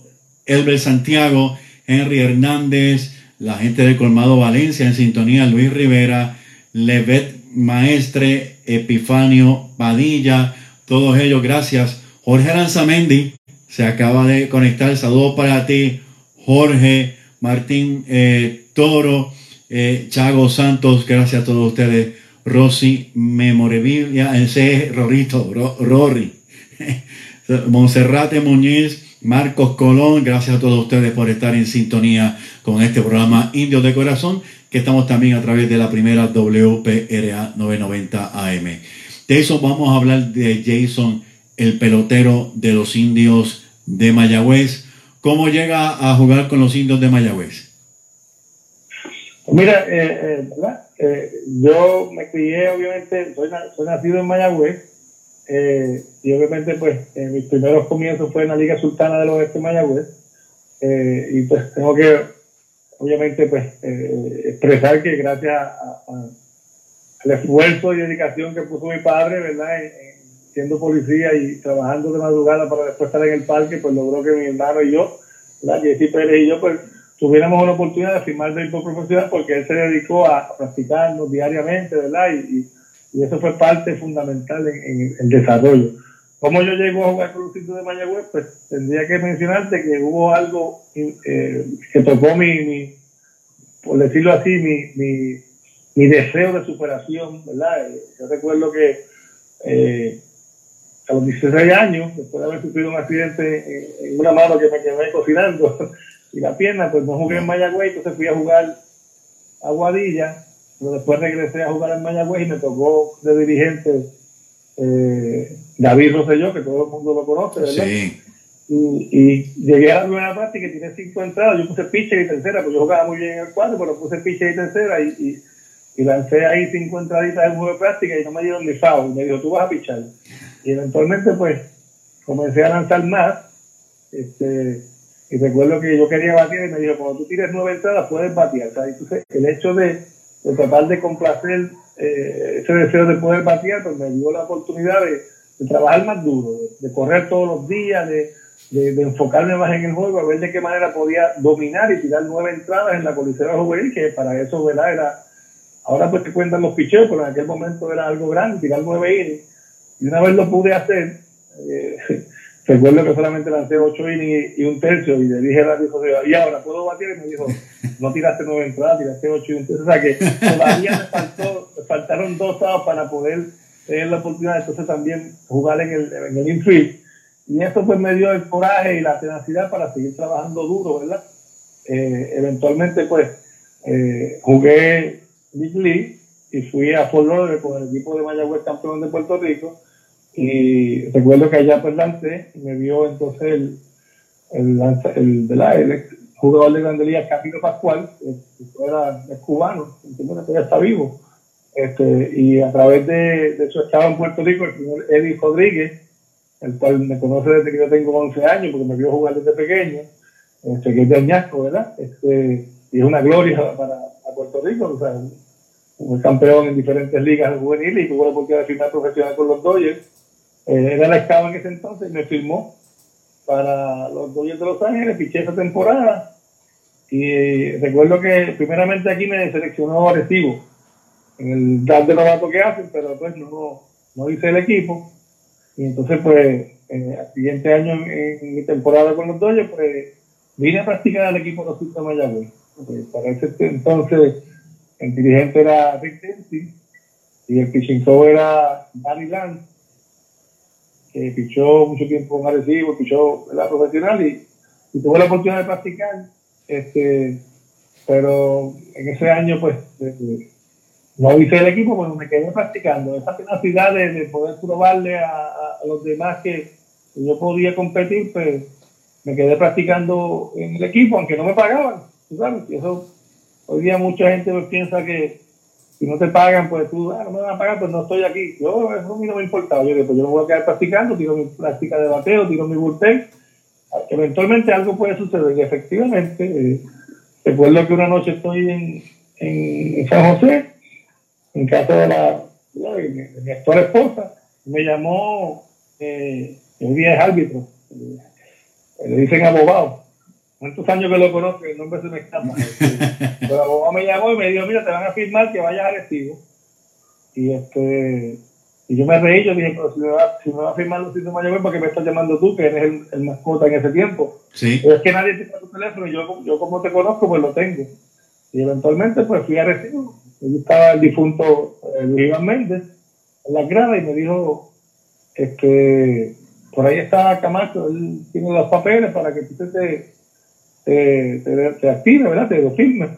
Elber Santiago, Henry Hernández, la gente de Colmado Valencia en sintonía, Luis Rivera, Levet Maestre, Epifanio Padilla, todos ellos, gracias. Jorge Aranzamendi se acaba de conectar. Saludos para ti, Jorge, Martín eh, Toro, eh, Chago Santos, gracias a todos ustedes. Rosy Memorevilia, ese es Rorito, Ro- Rory. Monserrate Muñiz, Marcos Colón, gracias a todos ustedes por estar en sintonía con este programa Indios de Corazón, que estamos también a través de la primera WPRA 990 AM. De eso vamos a hablar de Jason, el pelotero de los indios de Mayagüez. ¿Cómo llega a jugar con los indios de Mayagüez? Mira, eh, eh. Eh, yo me crié, obviamente, soy nacido en Mayagüez, eh, y obviamente, pues, eh, mis primeros comienzos fue en la Liga Sultana del Oeste de Mayagüez, eh, y pues tengo que, obviamente, pues, eh, expresar que gracias al esfuerzo y dedicación que puso mi padre, ¿verdad? En- en siendo policía y trabajando de madrugada para después estar en el parque, pues logró que mi hermano y yo, ¿verdad? Jesse Pérez y yo, pues, tuviéramos una oportunidad de firmar béisbol profesional porque él se dedicó a practicarnos diariamente, ¿verdad? Y- y eso fue parte fundamental en, el desarrollo. ¿Cómo yo llego a jugar con los de Mayagüez? Pues tendría que mencionarte que hubo algo eh, que tocó mi, mi, por decirlo así, mi, mi, mi deseo de superación, ¿verdad? Eh, Yo recuerdo que eh, a los 16 años, después de haber sufrido un accidente en, en una mano que me quemé cocinando y la pierna, pues no jugué en Mayagüez, entonces fui a jugar a Guadilla, pero después regresé a jugar en Mayagüez y me tocó de dirigente eh, David Rosselló, que todo el mundo lo conoce, ¿verdad? Sí, Y, y llegué a la primera práctica y tiene cinco entradas. Yo puse pitcher y tercera, pues yo jugaba muy bien en el cuadro, pero puse pitcher y tercera y, y, y lancé ahí cinco entraditas en juego de práctica y no me dieron ni foul. Y me dijo, tú vas a pichar. Y eventualmente, pues, comencé a lanzar más. Este, y recuerdo que yo quería batear y me dijo, cuando tú tires nueve entradas, puedes batear. Sea, entonces, el hecho de, de tratar de complacer eh, ese deseo de poder batear, pues me dio la oportunidad de, trabajar más duro, de, correr todos los días, de, de, enfocarme más en el juego, a ver de qué manera podía dominar y tirar nueve entradas en la coliseo juvenil, que para eso, ¿verdad? Era, ahora pues te cuentan los picheos, pero en aquel momento era algo grande, tirar nueve innings. Y una vez lo pude hacer, eh, recuerdo que solamente lancé ocho innings y, un tercio, y le dije a la dijo, y ahora puedo batir, y me dijo, no tiraste nueve entradas, tiraste ocho y tercio. O sea que todavía me, faltó, me faltaron dos sábados para poder tener la oportunidad de entonces también jugar en el, en el infield. Y eso pues me dio el coraje y la tenacidad para seguir trabajando duro, ¿verdad? Eh, eventualmente pues eh, jugué Big League y fui a Fort Lauderdale con el equipo de Mayagüez campeón de Puerto Rico y recuerdo que allá pues lancé y me vio entonces el, el, el, el jugador de Grandes Ligas, Camilo Pascual, que era es cubano, entiendo que está vivo. Este, y a través de, de su estado en Puerto Rico, el señor Eddie Rodríguez, el cual me conoce desde que yo tengo 11 años, porque me vio jugar desde pequeño, este, que es de Añasco, ¿verdad? Este, y es una gloria para, Puerto Rico, o sea, fue campeón en diferentes ligas juveniles y tuvo la oportunidad de firmar profesional con los Dodgers. Eh, era la escala en ese entonces y me firmó para los Dodgers de Los Ángeles, piché esa temporada. Y recuerdo que primeramente aquí me seleccionó Arecibo en el draft de novato que hacen, pero pues no, no hice el equipo. Y entonces, pues, eh, al siguiente año en, en mi temporada con los Dodgers, pues vine a practicar al equipo de los de Mayagüez. Eh, para ese entonces, el dirigente era Rick Dempsey y el pitching era Barry Lance, que pichó mucho tiempo con Arecibo, pichó la profesional y, y tuve la oportunidad de practicar. Este, pero en ese año, pues, eh, no hice el equipo, pero me quedé practicando. Esa tenacidad de, de poder probarle a, a- los demás que, yo podía competir, pues me quedé practicando en el equipo, aunque no me pagaban. sabes, y eso, hoy día mucha gente pues, piensa que si no te pagan, pues tú, ah, no me van a pagar, pues no estoy aquí. Yo, eso a mí no me importaba. Yo pues yo me voy a quedar practicando, tiro mi práctica de bateo, tiro mi bullpen. Eventualmente algo puede suceder. Y efectivamente, eh, recuerdo que una noche estoy en, en San José, en casa de, la, mi, actual esposa, me llamó, eh, día es árbitro, eh, le dicen abogado. ¿Cuántos años que lo conozco? El nombre se me escapa. Este, pero el abogado me llamó y me dijo, mira, te van a firmar que vayas a Arecibo. Y este Y yo me reí, yo dije, pero si me va, si me va a firmar los de Mayagüez, ¿por qué me estás llamando tú, que eres el, el mascota en ese tiempo? Sí. Pero es que nadie tiene tu teléfono y yo, yo como te conozco, pues lo tengo. Y eventualmente, pues fui a recibo. Allí estaba el difunto eh, Luis Iván Méndez en la grada y me dijo es que por ahí está Camacho, él tiene los papeles para que tú te, te, te, te active, ¿verdad? Te lo firme.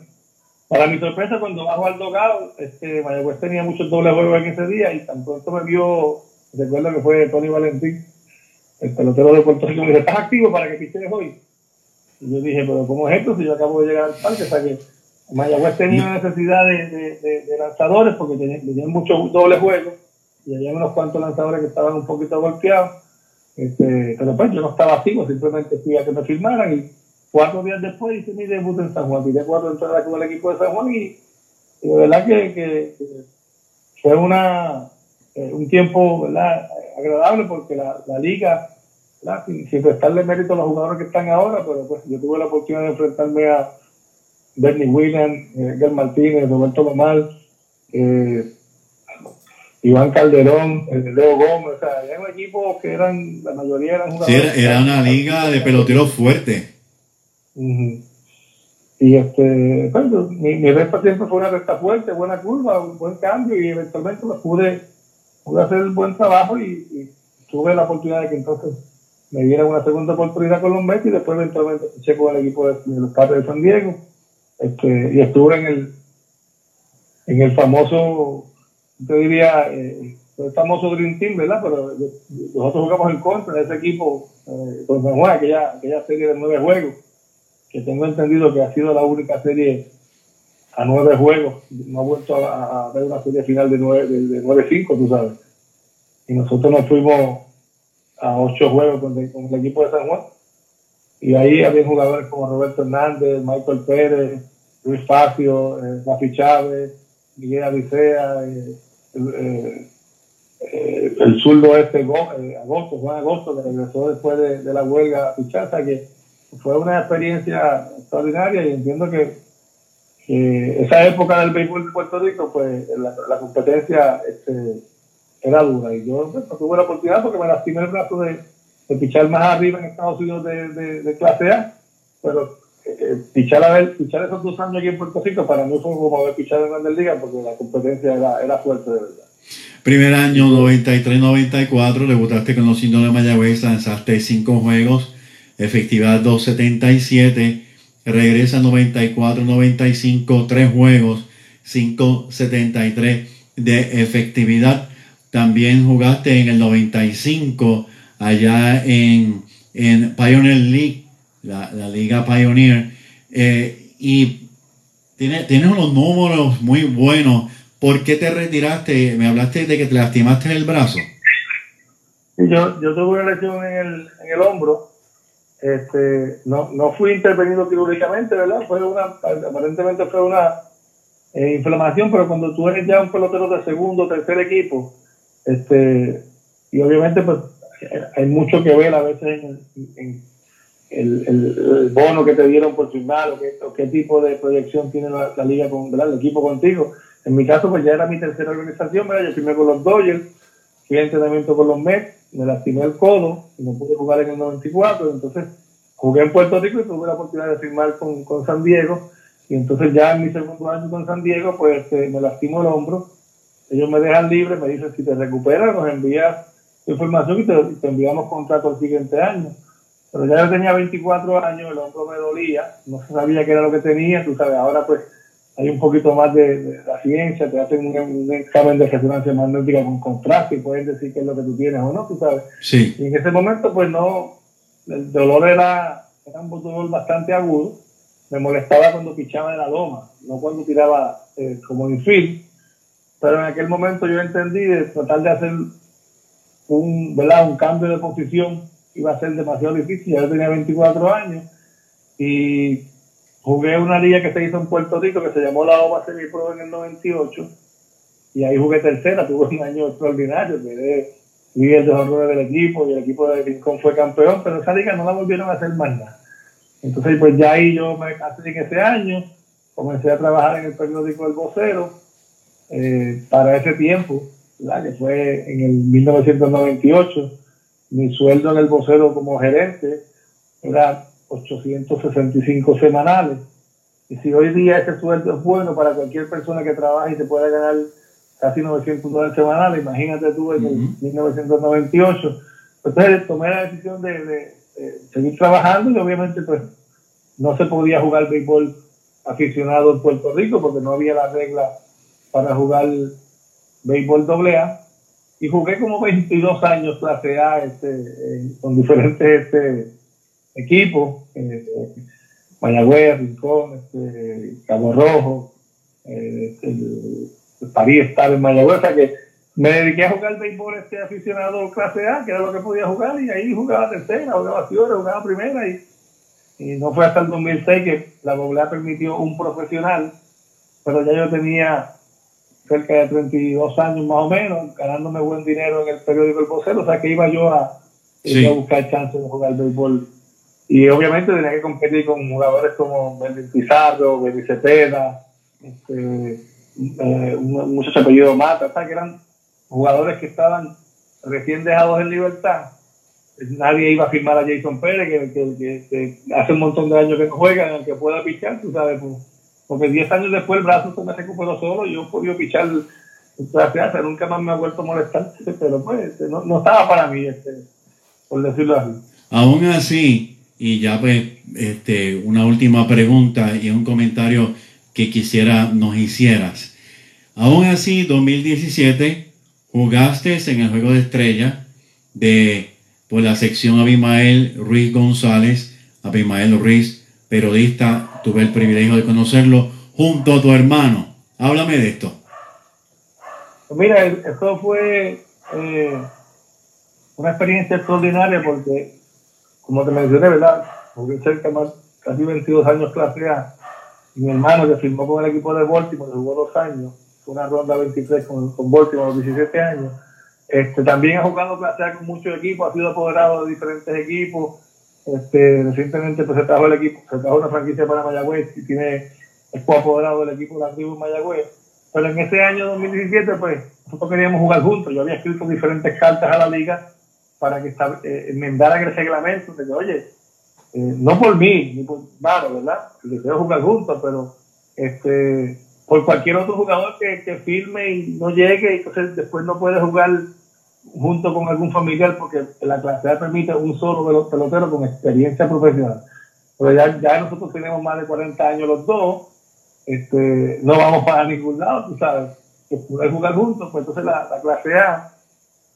Para mi sorpresa, cuando bajo al dogado, este, Mayagüez tenía muchos dobles juegos en ese día y tan pronto me vio, recuerdo que fue Tony Valentín, el pelotero de Puerto Rico, me dice, ¿estás activo para que piches hoy? Y yo dije, pero ¿cómo es esto si yo acabo de llegar al parque? O sea que Mayagüez tenía necesidad de, de, de, de lanzadores porque tenían, tenían muchos dobles juegos y había unos cuantos lanzadores que estaban un poquito golpeados. Este, pero pues yo no estaba activo, simplemente fui a que me firmaran y cuatro días después hice mi debut en San Juan. Tiré cuatro entradas con el equipo de San Juan y, y de verdad que, que, fue una, eh, un tiempo ¿verdad? agradable porque la, la liga, ¿verdad? Sin, sin prestarle mérito a los jugadores que están ahora, pero pues yo tuve la oportunidad de enfrentarme a Bernie Williams, eh, Edgar Martínez, Roberto Lomal, eh, Iván Calderón, eh, Leo Gómez, o sea, eran equipos que eran, la mayoría eran jugadores. era, era una liga de peloteros fuerte. Ujú. Y este, pues, mi, mi recta siempre fue una recta fuerte, buena curva, un buen cambio y eventualmente pues, pude, pude hacer el buen trabajo y, tuve la oportunidad de que entonces me dieran una segunda oportunidad con los Mets y después eventualmente fiché con el equipo de, los Padres de San Diego este, y estuve en el en el famoso, yo diría, eh, el famoso Dream Team, ¿verdad? Pero nosotros jugamos en contra de ese equipo eh, con San Juan, aquella, aquella serie de nueve juegos que tengo entendido que ha sido la única serie a nueve juegos. No ha vuelto a, a ver una serie final de nueve, de, de nueve cinco, tú sabes. Y nosotros nos fuimos a ocho juegos con, el- equipo de San Juan. Y ahí había jugadores como Roberto Hernández, Michael Pérez, Luis Facio, eh, Rafi Chávez, Miguel Alicea, eh, eh, eh, el zurdo este Go- Agosto, Juan Agosto, que regresó después de, la huelga a fichar, que fue una experiencia extraordinaria y entiendo que, esa época del béisbol de Puerto Rico, pues la, la competencia este, era dura y yo pues, no tuve la oportunidad porque me lastimé el brazo de, de pichar más arriba en Estados Unidos de, de, clase A, pero eh, pichar, a ver, pichar esos dos años aquí en Puerto Rico para mí fue como haber pichado en Grandes Ligas porque la competencia era, era fuerte de verdad. Primer año 93-94, debutaste con los indios de Mayagüez, lanzaste cinco juegos, efectividad 277, regresa 94-95, tres juegos, 573 de efectividad. También jugaste en el 95 allá en, en Pioneer League, la, la Liga Pioneer, eh, y tienes, tienes unos números muy buenos. ¿Por qué te retiraste? Me hablaste de que te lastimaste el brazo. Yo, yo tuve una lesión en el, en el hombro. Este, no, no fui intervenido quirúrgicamente, ¿verdad? Fue una, aparentemente fue una eh, inflamación, pero cuando tú eres ya un pelotero de segundo tercer equipo, este, y obviamente pues hay mucho que ver a veces en, el, el, el, bono que te dieron por firmar o o qué tipo de proyección tiene la, la liga con ¿verdad? el equipo contigo. En mi caso, pues ya era mi tercera organización, ¿verdad? yo firmé con los Dodgers, fui a entrenamiento con los Mets, me lastimé el codo y no pude jugar en el 94, entonces jugué en Puerto Rico y tuve la oportunidad de firmar con, con San Diego, y entonces ya en mi segundo año con San Diego, pues eh, me lastimo el hombro, ellos me dejan libre, me dicen si te recuperas, nos envías información y te, te enviamos contrato el siguiente año. Pero ya yo tenía 24 años, el hombro me dolía, no se sabía qué era lo que tenía, tú sabes, ahora pues hay un poquito más de, de la ciencia, te hacen un, un, examen de resonancia magnética con contraste y pueden decir qué es lo que tú tienes o no, tú sabes. Sí. Y en ese momento pues no, el dolor era, era un dolor bastante agudo, me molestaba cuando pichaba en la loma, no cuando tiraba eh, como infield, pero en aquel momento yo entendí de tratar de hacer un, ¿verdad? un cambio de posición iba a ser demasiado difícil, ya yo tenía 24 años y jugué una liga que se hizo en Puerto Rico que se llamó la OVA Semi Pro en el 98 y ahí jugué tercera, tuve un año extraordinario, quedé líder de honores del equipo y el equipo de Rincón fue campeón, pero esa liga no la volvieron a hacer más nada. Entonces pues ya ahí yo me casé en ese año, comencé a trabajar en el periódico El Vocero, eh, para ese tiempo ¿verdad? que fue en el 1998. Mi sueldo en el vocero como gerente era 865 semanales. Y si hoy día ese sueldo es bueno para cualquier persona que trabaje y se pueda ganar casi 900 dólares semanales, imagínate tú en el 1998. Entonces tomé la decisión de, de- de seguir trabajando y obviamente pues no se podía jugar béisbol aficionado en Puerto Rico porque no había la regla para jugar béisbol doble A y jugué como 22 años clase A este, eh, con diferentes este, equipos eh, Mayagüez, Rincón, este, Cabo Rojo eh, el, el París estaba en Mayagüez o sea que me dediqué a jugar béisbol este aficionado clase A que era lo que podía jugar y ahí jugaba tercera, jugaba fiora, jugaba primera y y no fue hasta el 2006 que la AA permitió un profesional, pero ya yo tenía cerca de 32 años más o menos, ganándome buen dinero en el periódico El Vocero, o sea que iba yo a, Sí. iba a buscar chance de jugar béisbol. Y obviamente tenía que competir con jugadores como Melvin Pizarro, Benny Cepeda, este, eh, un un muchacho apellido Mata, sea, que eran jugadores que estaban recién dejados en libertad nadie iba a firmar a Jason Pérez, que, que- hace un montón de años que no juega, en el que pueda pichar, tú sabes, pues, porque 10 años después el brazo se me recuperó solo, y yo podido pichar gracias a nunca más me ha vuelto a molestar, pero pues este, no, no estaba para mí, este, por decirlo así. Aún así, y ya pues, este, una última pregunta y un comentario que quisiera nos hicieras. Aún así, 2017, jugaste en el juego de estrella de por la sección Abimael Ruiz González, Abimael Ruiz, periodista, tuve el privilegio de conocerlo junto a tu hermano. Háblame de esto. Mira, esto fue eh, una experiencia extraordinaria porque, como te mencioné, ¿verdad? Jugué cerca más, casi 22 años clase A. Y mi hermano que firmó con el equipo de Baltimore, jugó dos años, fue una ronda 23 con, con Baltimore a los 17 años. Este, también ha jugado clase A con muchos equipos, ha sido apoderado de diferentes equipos. Este, recientemente pues, se trajo el equipo, se trajo una franquicia para Mayagüez y tiene, es apoderado del equipo de la tribu Mayagüez. Pero en ese año 2017, pues, nosotros queríamos jugar juntos. Yo había escrito diferentes cartas a la liga para que eh, enmendaran el reglamento. De que, oye, eh, no por mí, ni por Varo, ¿verdad? El deseo de jugar juntos, pero este, por cualquier otro jugador que, que firme y no llegue, entonces después no puede jugar junto con algún familiar porque la clase A permite un solo pelo- pelotero con experiencia profesional. Pero ya, ya nosotros tenemos más de 40 años los dos, este, no vamos para ningún lado, tú sabes, que poder jugar juntos, pues entonces la, la clase A,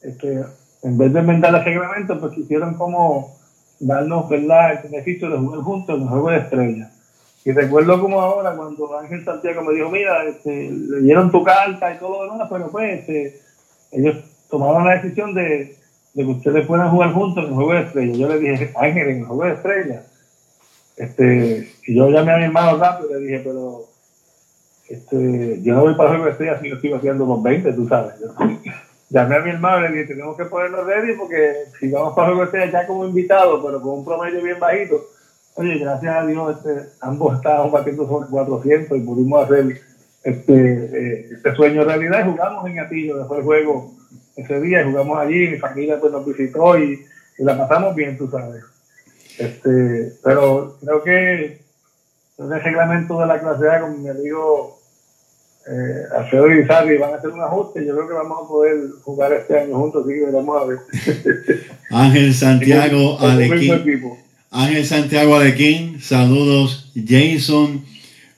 este, en vez de enmendar el reglamento, pues quisieron como darnos, ¿verdad?, el beneficio de jugar juntos en el juego de estrellas. Y recuerdo como ahora cuando Ángel Santiago me dijo, mira, este, leyeron tu carta y todo lo demás, pero pues este, ellos tomaron la decisión de, de que ustedes puedan jugar juntos en el juego de estrellas. Yo le dije, Ángel, en el juego de estrellas. Este, y yo llamé a mi hermano rápido y le dije, pero este, yo no voy para el juego de estrellas si yo estoy haciendo los 20, tú sabes. Llamé a mi hermano y le dije, tenemos que ponernos ready porque si vamos para juego estrellas ya como invitado, pero con un promedio bien bajito, oye, gracias a Dios, este, ambos estábamos batiendo sobre 400 y pudimos hacer este, eh, este sueño realidad y jugamos en Atillo, después del juego ese día, jugamos allí, mi familia pues nos visitó y, la pasamos bien, tú sabes. Este, pero creo que creo que el reglamento de la clase A con mi amigo eh, Alfredo Guizarri van a hacer un ajuste. Yo creo que vamos a poder jugar este año juntos, así que veremos a ver. Ángel Santiago Alequín. Ángel Santiago Alequín, saludos Jason,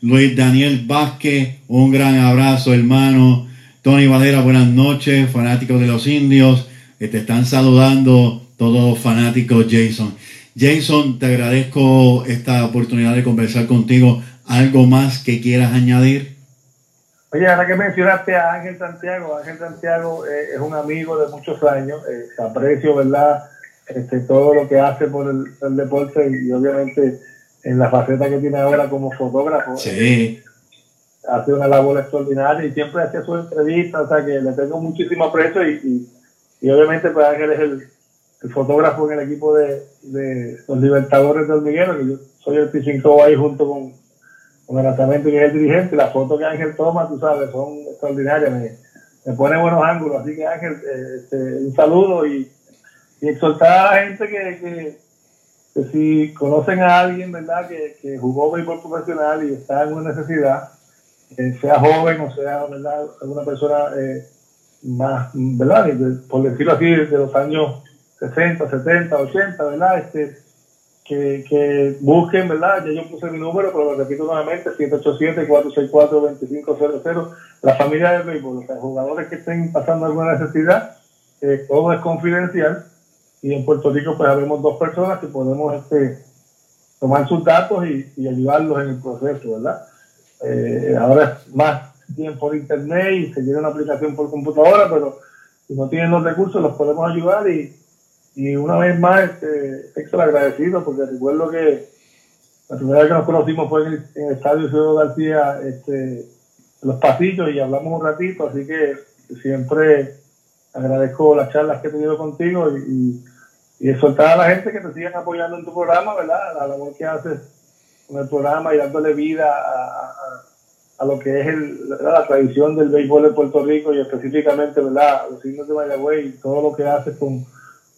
Luis Daniel Vázquez, un gran abrazo hermano. Tony Valera, buenas noches, fanáticos de los indios, que te están saludando todos los fanáticos Jason. Jason, te agradezco esta oportunidad de conversar contigo. ¿Algo más que quieras añadir? Oye, ahora que mencionaste a Ángel Santiago, Ángel Santiago eh, es un amigo de muchos años, eh, aprecio, ¿verdad? Este, todo lo que hace por el, el deporte y, obviamente en la faceta que tiene ahora como fotógrafo, Sí, hace una labor extraordinaria y siempre hace su entrevista, o sea que le tengo muchísimo aprecio y, y, y obviamente pues Ángel es el, el fotógrafo en el equipo de, de los Libertadores del Miguel, que yo soy el pitching coach ahí junto con, lanzamiento y es el dirigente, las fotos que Ángel toma, tú sabes, son extraordinarias, me, me pone buenos ángulos. Así que Ángel, eh, este, un saludo y, y exhortar a la gente que, que, que si conocen a alguien, ¿verdad?, que, que jugó béisbol profesional y está en una necesidad, eh, sea joven o sea, ¿verdad?, alguna persona eh, más, ¿verdad?, por decirlo así, de los años 60, 70, 80, ¿verdad?, este, que, que busquen, ¿verdad? Ya yo puse mi número, pero lo repito nuevamente, 787-464-2500. La familia del béisbol, o sea, jugadores que estén pasando alguna necesidad, eh, todo es confidencial. Y en Puerto Rico, pues, habemos dos personas que podemos este, tomar sus datos y, y ayudarlos en el proceso, ¿verdad? Eh, ahora es más bien por internet y se tiene una aplicación por computadora, pero si no tienen los recursos, los podemos ayudar y, y una vez más, este, extra agradecido, porque recuerdo que la primera vez que nos conocimos fue en el, estadio Ciudad García, este, los pasillos, y hablamos un ratito, así que siempre agradezco las charlas que he tenido contigo y, y, y exhortar a la gente que te sigan apoyando en tu programa, ¿verdad? La labor que haces con el programa y dándole vida a, a- a lo que es el, la tradición del béisbol de Puerto Rico y específicamente, ¿verdad? Los signos de Mayagüez y todo lo que haces con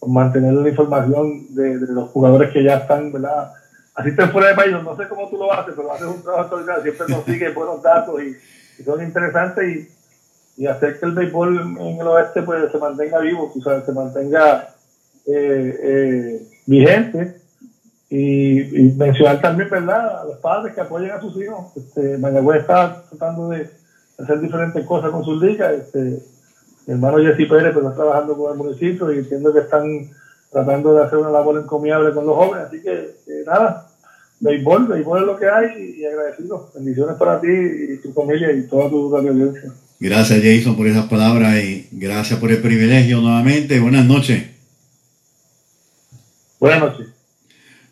mantener la información de, de los jugadores que ya están, ¿verdad? Así estén fuera de país, no sé cómo tú lo haces, pero haces un trabajo extraordinario, siempre nos sigue buenos datos y, y son interesantes y, y hacer que el béisbol en el oeste pues se mantenga vivo, tú sabes, se mantenga eh, eh, vigente y, y mencionar también, ¿verdad?, a los padres que apoyen a sus hijos. Este, Mayagüez está tratando de hacer diferentes cosas con sus ligas. Este, mi hermano Jesse Pérez pues, está trabajando con el municipio y entiendo que están tratando de hacer una labor encomiable con los jóvenes. Así que, eh, nada, béisbol, béisbol es lo que hay y, y agradecido. Bendiciones para ti y tu familia y toda tu audiencia. Gracias Jason por esas palabras y gracias por el privilegio nuevamente. Buenas noches. Buenas noches.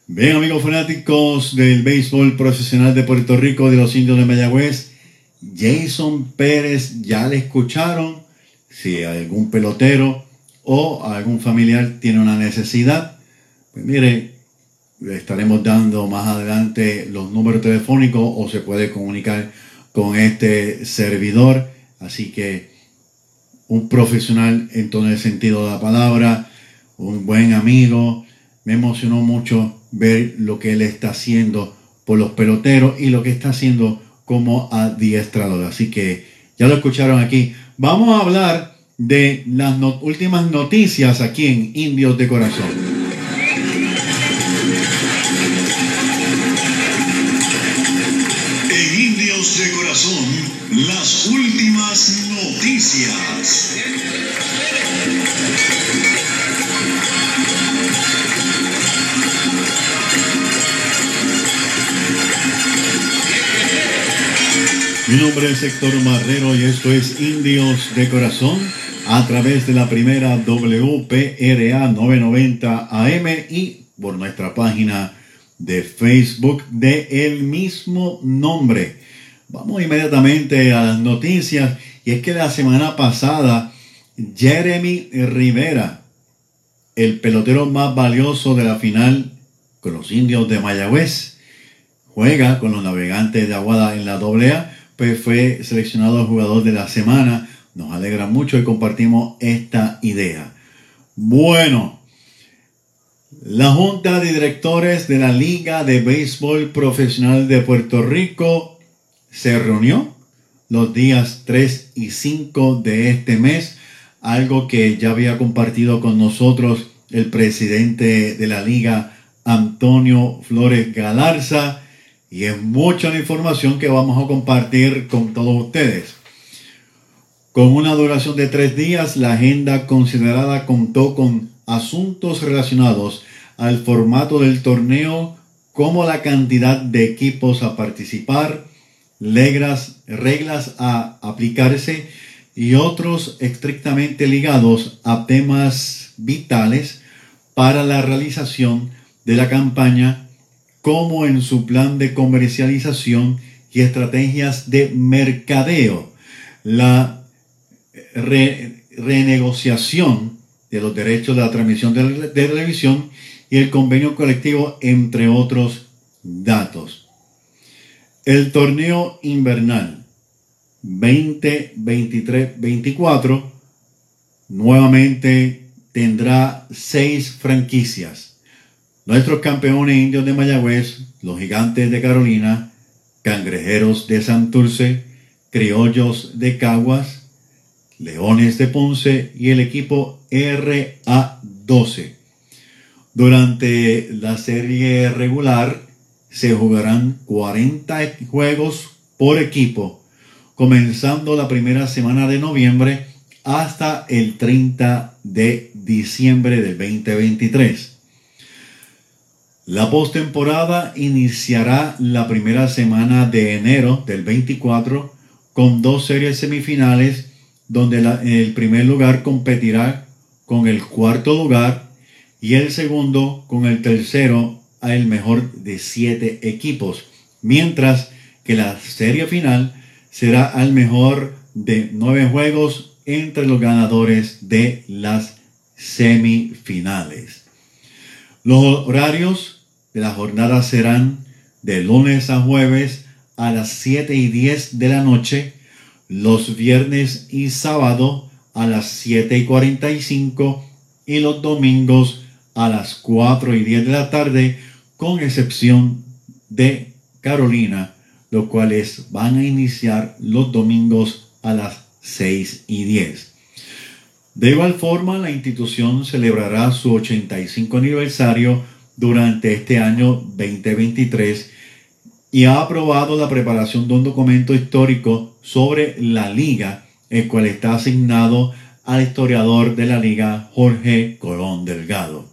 Bien, amigos fanáticos del béisbol profesional de Puerto Rico, de los indios de Mayagüez, Jason Pérez, ya le escucharon. Si algún pelotero o algún familiar tiene una necesidad, pues mire, le estaremos dando más adelante los números telefónicos o se puede comunicar con este servidor. Así que un profesional en todo el sentido de la palabra, un buen amigo. Me emocionó mucho ver lo que él está haciendo por los peloteros y lo que está haciendo como adiestrador. Así que ya lo escucharon aquí. Vamos a hablar de las últimas noticias aquí en Indios de Corazón. En Indios de Corazón, las últimas noticias. Mi nombre es Héctor Marrero y esto es Indios de Corazón a través de la primera WPRA 990 AM y por nuestra página de Facebook de el mismo nombre. Vamos inmediatamente a las noticias y es que la semana pasada Jeremy Rivera, el pelotero más valioso de la final con los indios de Mayagüez, juega con los navegantes de Aguada en la AA, pues fue seleccionado jugador de la semana. Nos alegra mucho y compartimos esta idea. Bueno, la Junta de Directores de la Liga de Béisbol Profesional de Puerto Rico se reunió los días 3 y 5 de este mes, algo que ya había compartido con nosotros el presidente de la liga, Antonio Flores Galarza, y es mucha la información que vamos a compartir con todos ustedes. Con una duración de tres días, la agenda considerada contó con asuntos relacionados al formato del torneo, como la cantidad de equipos a participar, reglas, reglas a aplicarse y otros estrictamente ligados a temas vitales para la realización de la campaña como en su plan de comercialización y estrategias de mercadeo, la re- renegociación de los derechos de la transmisión de televisión y el convenio colectivo, entre otros datos. El torneo invernal 2023-24 nuevamente tendrá seis franquicias. Nuestros campeones indios de Mayagüez, los gigantes de Carolina, cangrejeros de Santurce, criollos de Caguas, leones de Ponce y el equipo RA12. Durante la serie regular se jugarán 40 juegos por equipo, comenzando la primera semana de noviembre hasta el 30 de diciembre del 2023. La postemporada iniciará la primera semana de enero del 24 con dos series semifinales donde el primer lugar competirá con el cuarto lugar y el segundo con el tercero a el mejor de siete equipos, mientras que la serie final será al mejor de nueve juegos entre los ganadores de las semifinales. Los horarios de la jornada serán de lunes a jueves a las 7 y 10 de la noche, los viernes y sábado a las 7 y 45 y los domingos a las 4 y 10 de la tarde, con excepción de Carolina, los cuales van a iniciar los domingos a las 6 y 10. De igual forma, la institución celebrará su 85 aniversario durante este año 2023 y ha aprobado la preparación de un documento histórico sobre la liga, el cual está asignado al historiador de la liga Jorge Colón Delgado.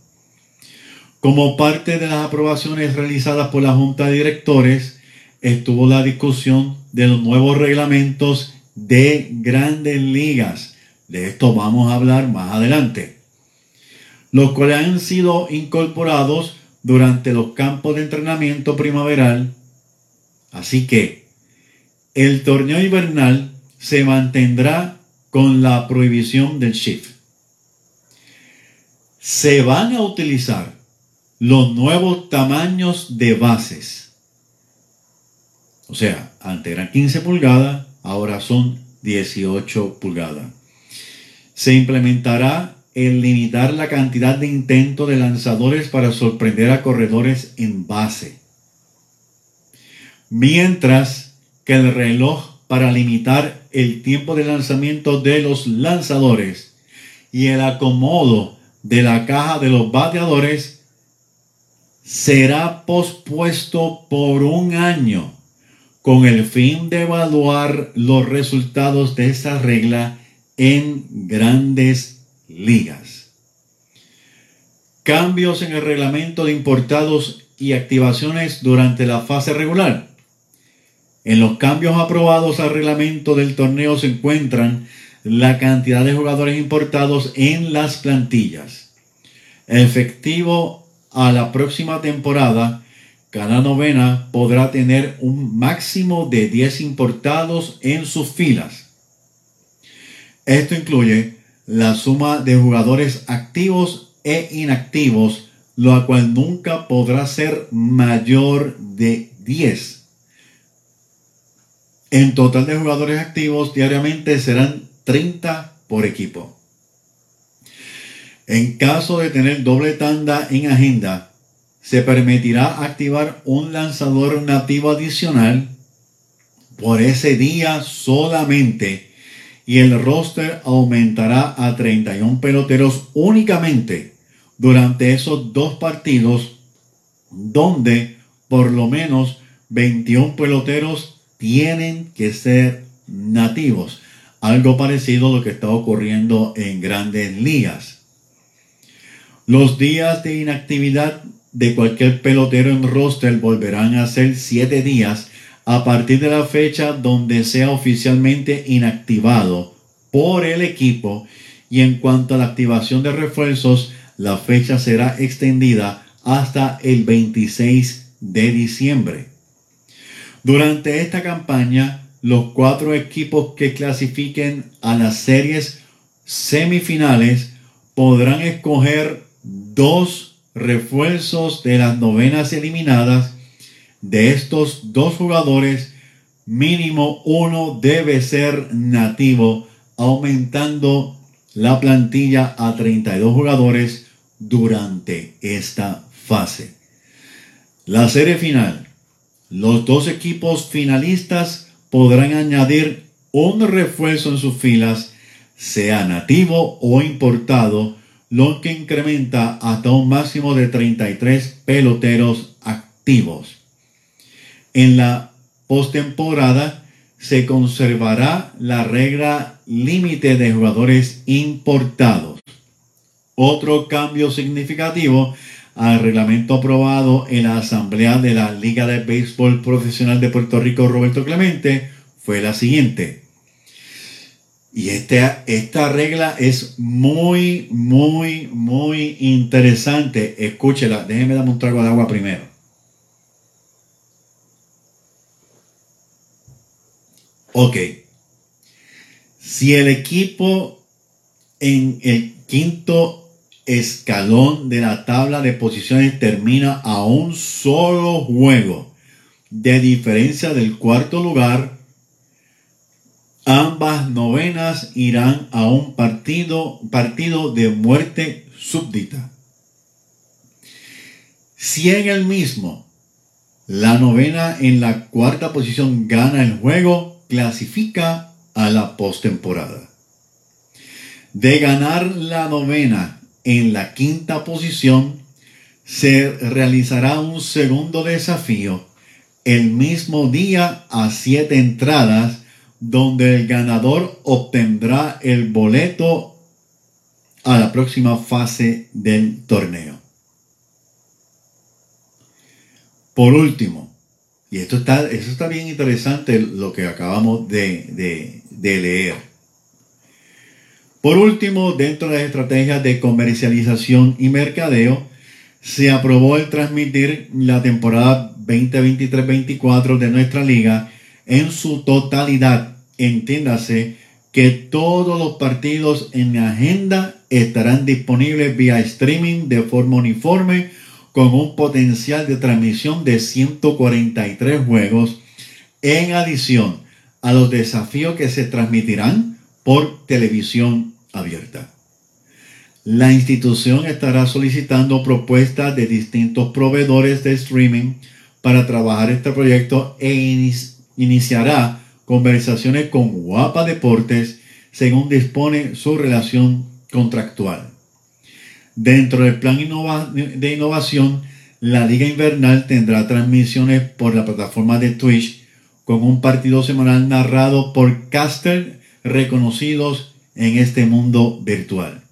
Como parte de las aprobaciones realizadas por la Junta de Directores, estuvo la discusión de los nuevos reglamentos de grandes ligas. De esto vamos a hablar más adelante. Los cuales han sido incorporados durante los campos de entrenamiento primaveral. Así que el torneo invernal se mantendrá con la prohibición del shift. Se van a utilizar los nuevos tamaños de bases. O sea, antes eran 15 pulgadas, ahora son 18 pulgadas. Se implementará el limitar la cantidad de intentos de lanzadores para sorprender a corredores en base. Mientras que el reloj para limitar el tiempo de lanzamiento de los lanzadores y el acomodo de la caja de los bateadores será pospuesto por un año con el fin de evaluar los resultados de esta regla en grandes ligas. Cambios en el reglamento de importados y activaciones durante la fase regular. En los cambios aprobados al reglamento del torneo se encuentran la cantidad de jugadores importados en las plantillas. Efectivo a la próxima temporada, cada novena podrá tener un máximo de 10 importados en sus filas. Esto incluye la suma de jugadores activos e inactivos, lo cual nunca podrá ser mayor de 10. En total de jugadores activos diariamente serán 30 por equipo. En caso de tener doble tanda en agenda, se permitirá activar un lanzador nativo adicional por ese día solamente y el roster aumentará a 31 peloteros únicamente durante esos dos partidos donde por lo menos 21 peloteros tienen que ser nativos. Algo parecido a lo que está ocurriendo en grandes ligas. Los días de inactividad de cualquier pelotero en roster volverán a ser siete días a partir de la fecha donde sea oficialmente inactivado por el equipo y en cuanto a la activación de refuerzos, la fecha será extendida hasta el 26 de diciembre. Durante esta campaña, los cuatro equipos que clasifiquen a las series semifinales podrán escoger dos refuerzos de las novenas eliminadas. De estos dos jugadores mínimo uno debe ser nativo, aumentando la plantilla a 32 jugadores durante esta fase. La serie final. Los dos equipos finalistas podrán añadir un refuerzo en sus filas, sea nativo o importado, lo que incrementa hasta un máximo de 33 peloteros activos. En la postemporada se conservará la regla límite de jugadores importados. Otro cambio significativo al reglamento aprobado en la Asamblea de la Liga de Béisbol Profesional de Puerto Rico, Roberto Clemente, fue la siguiente. Y esta, esta regla es muy, muy, muy interesante. Escúchela, déjeme dar un trago de agua primero. Ok. Si el equipo en el quinto escalón de la tabla de posiciones termina a un solo juego de diferencia del cuarto lugar, ambas novenas irán a un partido, partido de muerte súbdita. Si en el mismo la novena en la cuarta posición gana el juego, clasifica a la postemporada. De ganar la novena en la quinta posición, se realizará un segundo desafío el mismo día a siete entradas donde el ganador obtendrá el boleto a la próxima fase del torneo. Por último, y esto está, eso está bien interesante lo que acabamos de, de leer. Por último, dentro de las estrategias de comercialización y mercadeo, se aprobó el transmitir la temporada 2023-24 de nuestra liga en su totalidad. Entiéndase que todos los partidos en agenda estarán disponibles vía streaming de forma uniforme con un potencial de transmisión de 143 juegos en adición a los desafíos que se transmitirán por televisión abierta. La institución estará solicitando propuestas de distintos proveedores de streaming para trabajar este proyecto e iniciará conversaciones con Guapa Deportes según dispone su relación contractual. Dentro del plan de innovación, la Liga Invernal tendrá transmisiones por la plataforma de Twitch con un partido semanal narrado por caster reconocidos en este mundo virtual.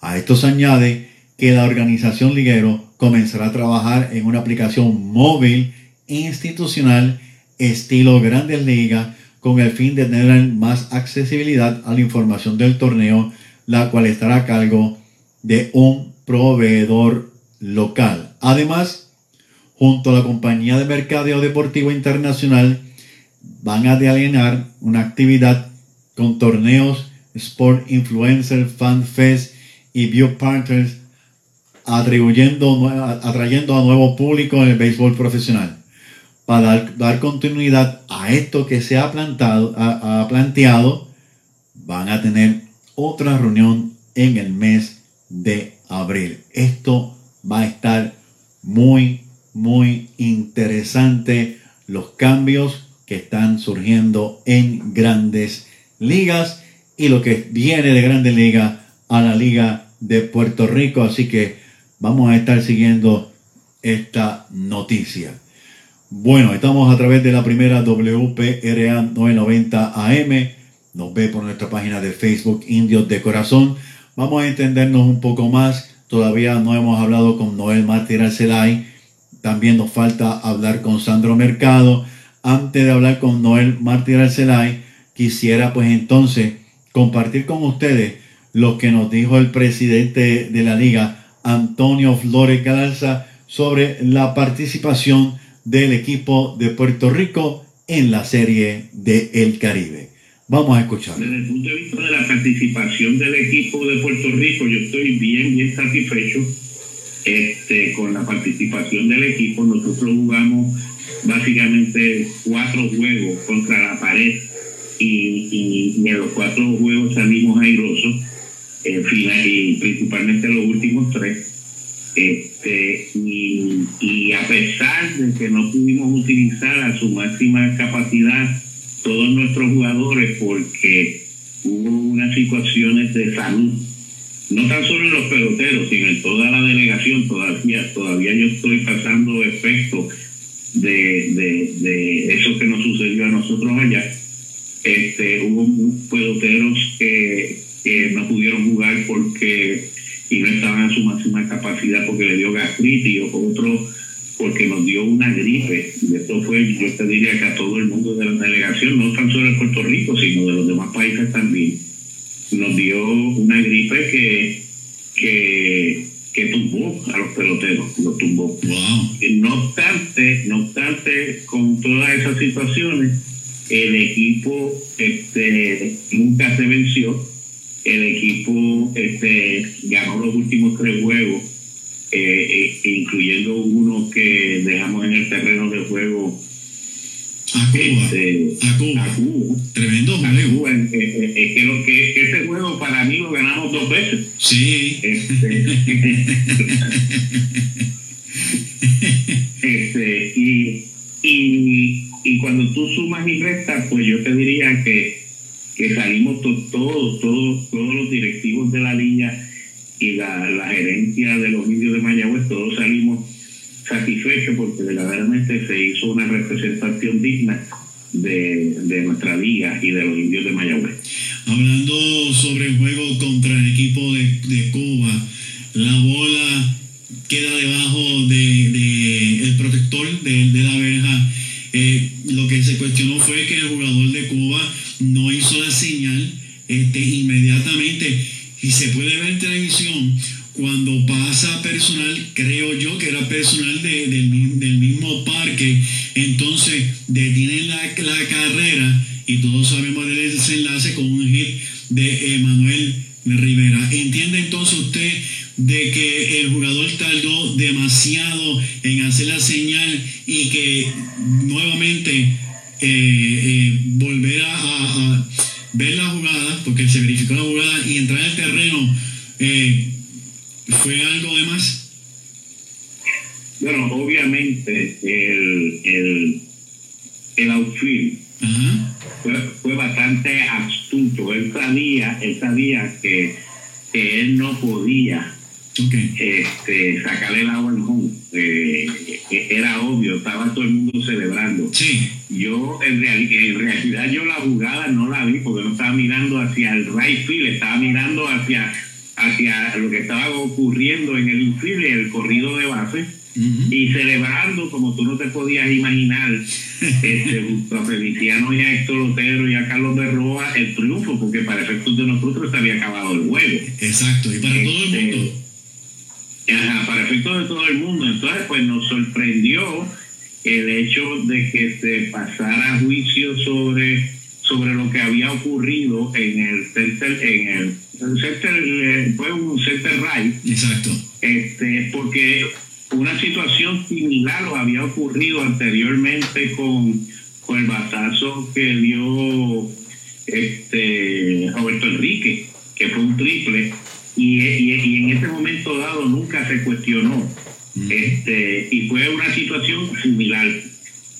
A esto se añade que la organización Liguero comenzará a trabajar en una aplicación móvil institucional estilo Grandes Ligas con el fin de tener más accesibilidad a la información del torneo, la cual estará a cargo de un proveedor local. Además, junto a la compañía de mercadeo deportivo internacional, van a alinear una actividad con torneos Sport Influencer, Fan Fest y View Partners, atrayendo a nuevo público en el béisbol profesional. Para dar, continuidad a esto que se ha, plantado, ha planteado, van a tener otra reunión en el mes de abril. Esto va a estar muy, muy interesante. Los cambios que están surgiendo en grandes ligas y lo que viene de Grande Liga a la Liga de Puerto Rico. Así que vamos a estar siguiendo esta noticia. Bueno, estamos a través de la primera WPRA 990 AM. Nos ve por nuestra página de Facebook Indios de Corazón. Vamos a entendernos un poco más. Todavía no hemos hablado con Noel Martí Arcelay. También nos falta hablar con Sandro Mercado. Antes de hablar con Noel Martí Arcelay, quisiera pues entonces compartir con ustedes lo que nos dijo el presidente de la liga, Antonio Flores Galarza, sobre la participación del equipo de Puerto Rico en la serie de El Caribe. Vamos a escuchar. Desde el punto de vista de la participación del equipo de Puerto Rico, yo estoy bien, bien satisfecho este, con la participación del equipo. Nosotros jugamos básicamente cuatro juegos contra la pared y, en los cuatro juegos salimos airosos, en final, y principalmente los últimos tres. Este, y a pesar de que no pudimos utilizar a su máxima capacidad todos nuestros jugadores porque hubo unas situaciones de salud, no tan solo en los peloteros, sino en toda la delegación, todavía, todavía yo estoy pasando efectos de, de, de eso que nos sucedió a nosotros allá. Este, hubo peloteros que, que no pudieron jugar porque y no estaban a su máxima capacidad porque le dio gastritis o otro porque nos dio una gripe. Y esto fue, yo te diría que a todo el mundo de la delegación, no tan solo de Puerto Rico, sino de los demás países también, nos dio una gripe que, que, que tumbó a los peloteros, los tumbó. Wow. No obstante, no obstante, con todas esas situaciones, el equipo este, nunca se venció. El equipo este, ganó los últimos tres juegos, eh, eh, incluyendo uno que dejamos en el terreno de juego A Cuba. este, A Cuba. a Cuba. Tremendo juego. Cuba, eh, eh, eh, que, lo que, que ese juego para mí lo ganamos dos veces. Sí. Este, este, y, y, y cuando tú sumas y restas, pues yo te diría que, que salimos to- todos, todos, todos los directivos de la liga y la, la gerencia de los indios de Mayagüez, todos salimos satisfechos porque verdaderamente se hizo una representación digna de, de nuestra liga y de los indios de Mayagüez. Hablando sobre el juego contra el equipo de, de Cuba, la bola queda debajo de, de el protector de, de la verja. Eh, lo que se cuestionó fue que el jugador de Cuba no hizo la señal este, inmediatamente y se puede ver en televisión cuando pasa personal, creo yo que era personal de- del, mi- del mismo parque, entonces detienen la, la carrera y todos sabemos del desenlace con un hit de Emanuel Rivera. ¿Entiende entonces usted de que el jugador tardó demasiado en hacer la señal y que nuevamente eh, eh, volver a, a- a ver la jugada, porque se verificó la jugada y entrar al terreno eh, fue algo de más? Bueno, obviamente el, el, el outfield fue, fue bastante astuto. Él sabía, él sabía que, que él no podía Ok. este, sacarle el agua al home. Eh, era obvio, estaba todo el mundo celebrando. Sí. Yo, en, reali- en realidad, yo la jugada no la vi porque no estaba mirando hacia el right field, estaba mirando hacia, hacia lo que estaba ocurriendo en el infield, el corrido de base y celebrando como tú no te podías imaginar este, junto a Feliciano y a Héctor Lotero y a Carlos Berroa el triunfo porque para efectos de nosotros se había acabado el juego Exacto. Y para todo el Este, mundo. Ajá, para efectos de todo el mundo. Entonces pues nos sorprendió el hecho de que se pasara juicio sobre sobre lo que había ocurrido en el center en el, el center eh, fue un center right Exacto. este, porque una situación similar lo había ocurrido anteriormente con, con el batazo que dio este Roberto Enrique, que fue un triple, y, y- y en ese momento dado nunca se cuestionó. Este, y fue una situación similar.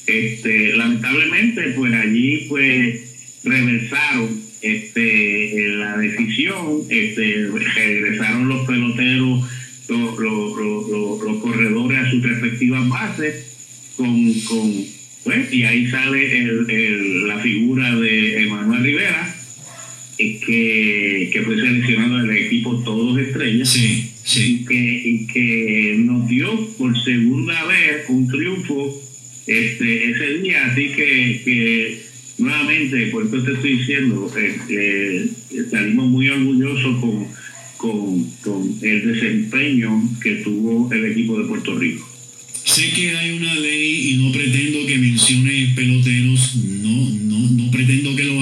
Este, lamentablemente, pues allí pues reversaron este, la decisión, este, regresaron los peloteros, los, los, los- los- los corredores a sus respectivas bases, con, con pues, y ahí sale el- el- la figura de Emanuel Rivera, que, que fue seleccionado del equipo Todos Estrellas Sí. Sí. y que, y que nos dio por segunda vez un triunfo este ese día así que, que nuevamente por eso te estoy diciendo eh, eh, salimos muy orgullosos con, con, con el desempeño que tuvo el equipo de Puerto Rico Sé que hay una ley y no pretendo que mencione peloteros, no, no, no pretendo que lo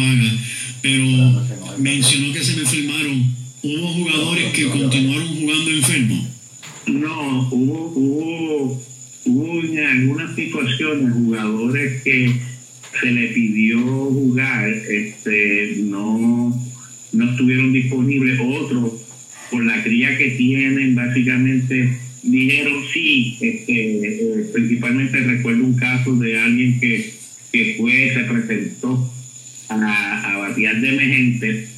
pero mencionó que se me enfermaron. Hubo jugadores que continuaron jugando enfermos. no hubo hubo hubo en algunas situaciones, jugadores que se le pidió jugar, este, no, no estuvieron disponibles, otros por la cría que tienen, básicamente dijeron sí, este, eh, principalmente recuerdo un caso de alguien que, que fue, se presentó a, a batear de emergente,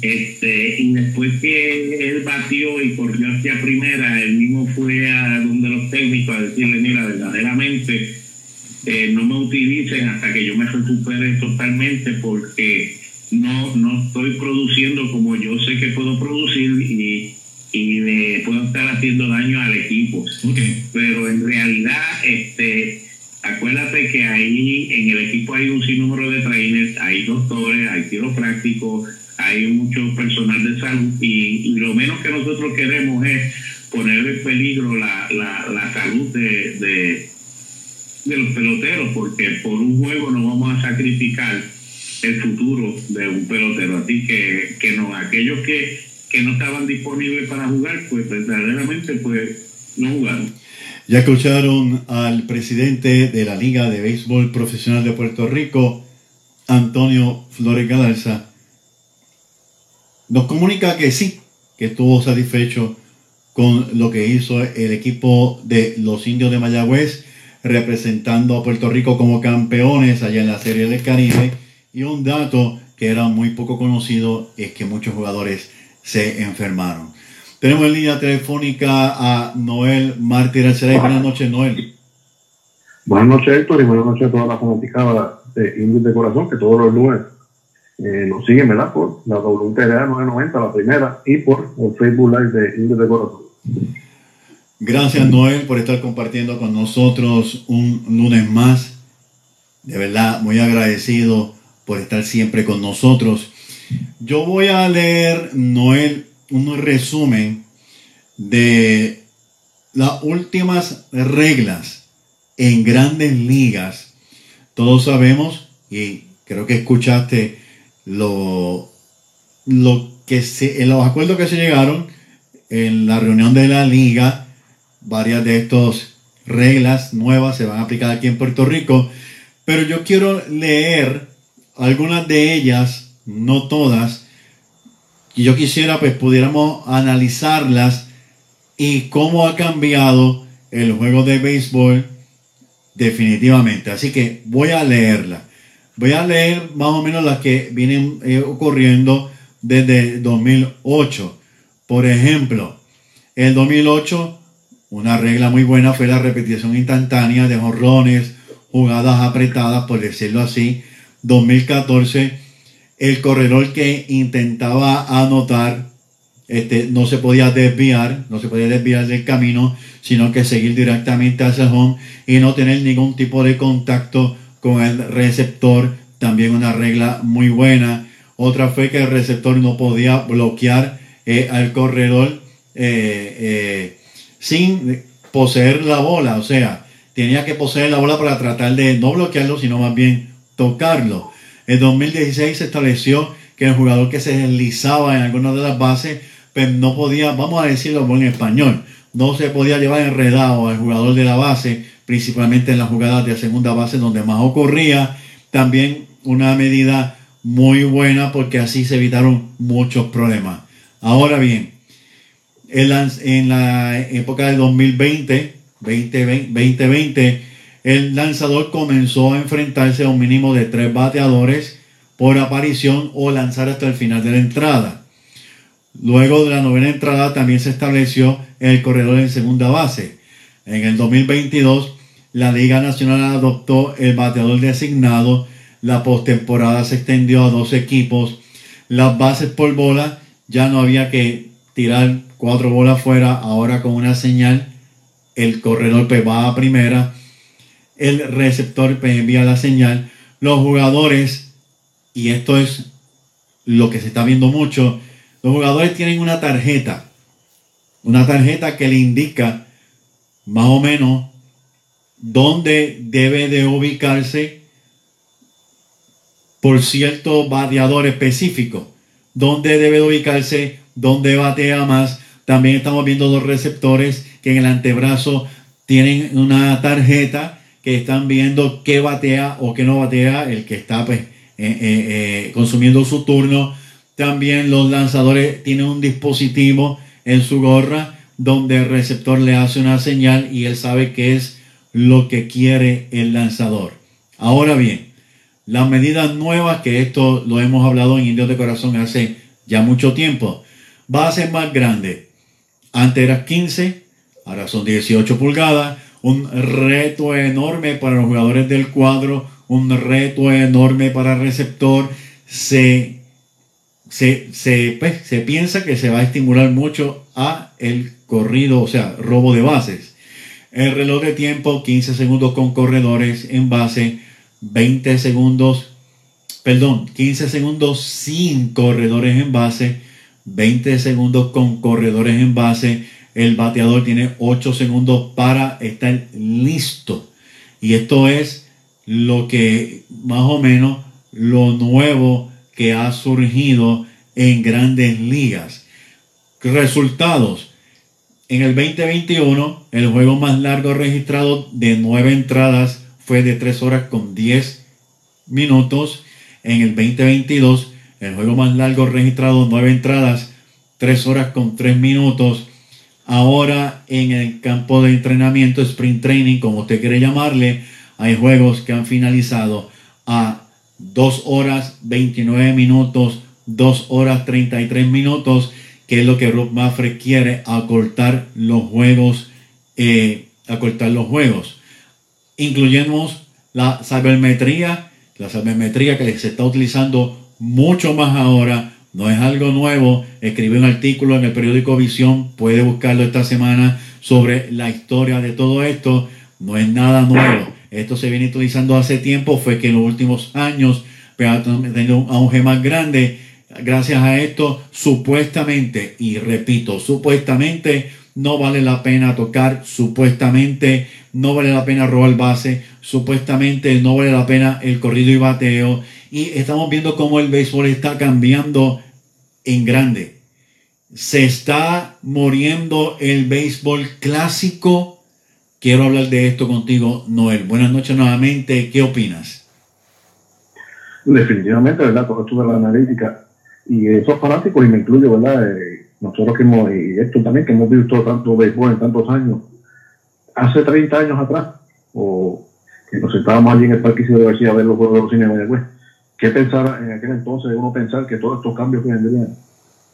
este, y después que él batió y corrió hacia primera, él mismo fue a donde los técnicos a decirle, mira, verdaderamente eh, no me utilicen hasta que yo me recupere totalmente porque no, no estoy produciendo como yo sé que puedo producir y, y le puedo estar haciendo daño al equipo. Pero en realidad, este, acuérdate que ahí en el equipo hay un sinnúmero de trainers, hay doctores, hay quiroprácticos, hay mucho personal de salud y, lo menos que nosotros queremos es poner en peligro la, la, la salud de, de, de los peloteros, porque por un juego no vamos a sacrificar el futuro de un pelotero. Así que, que no, aquellos que, que no estaban disponibles para jugar, pues verdaderamente pues no jugaron. Ya escucharon al presidente de la Liga de Béisbol Profesional de Puerto Rico, Antonio Flores Galarza. Nos comunica que sí, que estuvo satisfecho con lo que hizo el equipo de los indios de Mayagüez, representando a Puerto Rico como campeones allá en la Serie del Caribe. Y un dato que era muy poco conocido es que muchos jugadores se enfermaron. Tenemos en línea telefónica a Noel Martínez Arcelay. Buenas noches, Noel. Buenas noches, Héctor, y buenas noches a toda la fanaticada de Indios de Corazón, que todos los lunes eh, nos siguen, ¿verdad? Por la WTRA 990, la primera, y por el Facebook Live de Indios de Corazón. Gracias, Noel, por estar compartiendo con nosotros un lunes más. De verdad, muy agradecido por estar siempre con nosotros. Yo voy a leer, Noel, un resumen de las últimas reglas en grandes ligas. Todos sabemos, y creo que escuchaste lo, lo que se, en los acuerdos que se llegaron en la reunión de la liga, varias de estas reglas nuevas se van a aplicar aquí en Puerto Rico, pero yo quiero leer algunas de ellas, no todas, y yo quisiera pues pudiéramos analizarlas y cómo ha cambiado el juego de béisbol definitivamente. Así que voy a leerla. Voy a leer más o menos las que vienen eh, ocurriendo desde 2008. Por ejemplo, el 2008, una regla muy buena fue la repetición instantánea de jorrones, jugadas apretadas, por decirlo así. 2014, el corredor que intentaba anotar este, no se podía desviar, no se podía desviar del camino, sino que seguir directamente hacia el home y no tener ningún tipo de contacto con el receptor, también una regla muy buena. Otra fue que el receptor no podía bloquear eh, al corredor eh, eh, sin poseer la bola, o sea, tenía que poseer la bola para tratar de no bloquearlo, sino más bien tocarlo. En 2016 se estableció que el jugador que se deslizaba en alguna de las bases, pues no podía, vamos a decirlo en español, no se podía llevar enredado al jugador de la base, principalmente en las jugadas de segunda base donde más ocurría. También una medida muy buena porque así se evitaron muchos problemas. Ahora bien, en la, en la época del 2020, 2020, 2020 el lanzador comenzó a enfrentarse a un mínimo de tres bateadores por aparición o lanzar hasta el final de la entrada. Luego de la novena entrada también se estableció el corredor en segunda base. En el 2022, la Liga Nacional adoptó el bateador designado. La postemporada se extendió a dos equipos. Las bases por bola ya no había que tirar cuatro bolas fuera. Ahora con una señal, el corredor pues va a primera el receptor envía la señal. Los jugadores, y esto es lo que se está viendo mucho, los jugadores tienen una tarjeta, una tarjeta que le indica más o menos dónde debe de ubicarse por cierto bateador específico, dónde debe de ubicarse, dónde batea más. También estamos viendo dos receptores que en el antebrazo tienen una tarjeta que están viendo qué batea o qué no batea el que está pues, eh, eh, eh, consumiendo su turno. También los lanzadores tienen un dispositivo en su gorra donde el receptor le hace una señal y él sabe qué es lo que quiere el lanzador. Ahora bien, las medidas nuevas, que esto lo hemos hablado en Indios de Corazón hace ya mucho tiempo, va a ser más grande. Antes era 15, ahora son 18 pulgadas. Un reto enorme para los jugadores del cuadro, un reto enorme para el receptor. Se, se, se, pues, se piensa que se va a estimular mucho a el corrido, o sea, robo de bases. El reloj de tiempo, 15 segundos con corredores en base, 20 segundos, perdón, 15 segundos sin corredores en base, 20 segundos con corredores en base. El bateador tiene 8 segundos para estar listo. Y esto es lo que más o menos lo nuevo que ha surgido en grandes ligas. Resultados. En el 2021, el juego más largo registrado de 9 entradas fue de 3 horas con 10 minutos. En el 2022, el juego más largo registrado, 9 entradas, 3 horas con 3 minutos. Ahora en el campo de entrenamiento, sprint training, como usted quiere llamarle, hay juegos que han finalizado a 2 horas 29 minutos, 2 horas 33 minutos, que es lo que Rob Maffrey quiere, acortar los juegos, eh, acortar los juegos. Incluyemos la sabermetría, la sabermetría que se está utilizando mucho más ahora, no es algo nuevo. Escribí un artículo en el periódico Visión, puede buscarlo esta semana sobre la historia de todo esto. No es nada nuevo. Esto se viene utilizando hace tiempo, fue que en los últimos años ha tenido un auge más grande. Gracias a esto, supuestamente, y repito, supuestamente no vale la pena tocar, supuestamente no vale la pena robar base, supuestamente no vale la pena el corrido y bateo. Y estamos viendo cómo el béisbol está cambiando en grande. Se está muriendo el béisbol clásico. Quiero hablar de esto contigo, Noel. Buenas noches nuevamente. ¿Qué opinas? Definitivamente, ¿verdad? Todo esto la analítica y esos fanáticos, y me incluyo, ¿verdad? Eh, nosotros que hemos, y esto también, que hemos visto tanto béisbol en tantos años, hace 30 años atrás, o que nos sentábamos allí en el Parque de García a ver los juegos de los cines de Mayagüez, ¿qué pensar en aquel entonces uno pensar que todos estos cambios que vendrían,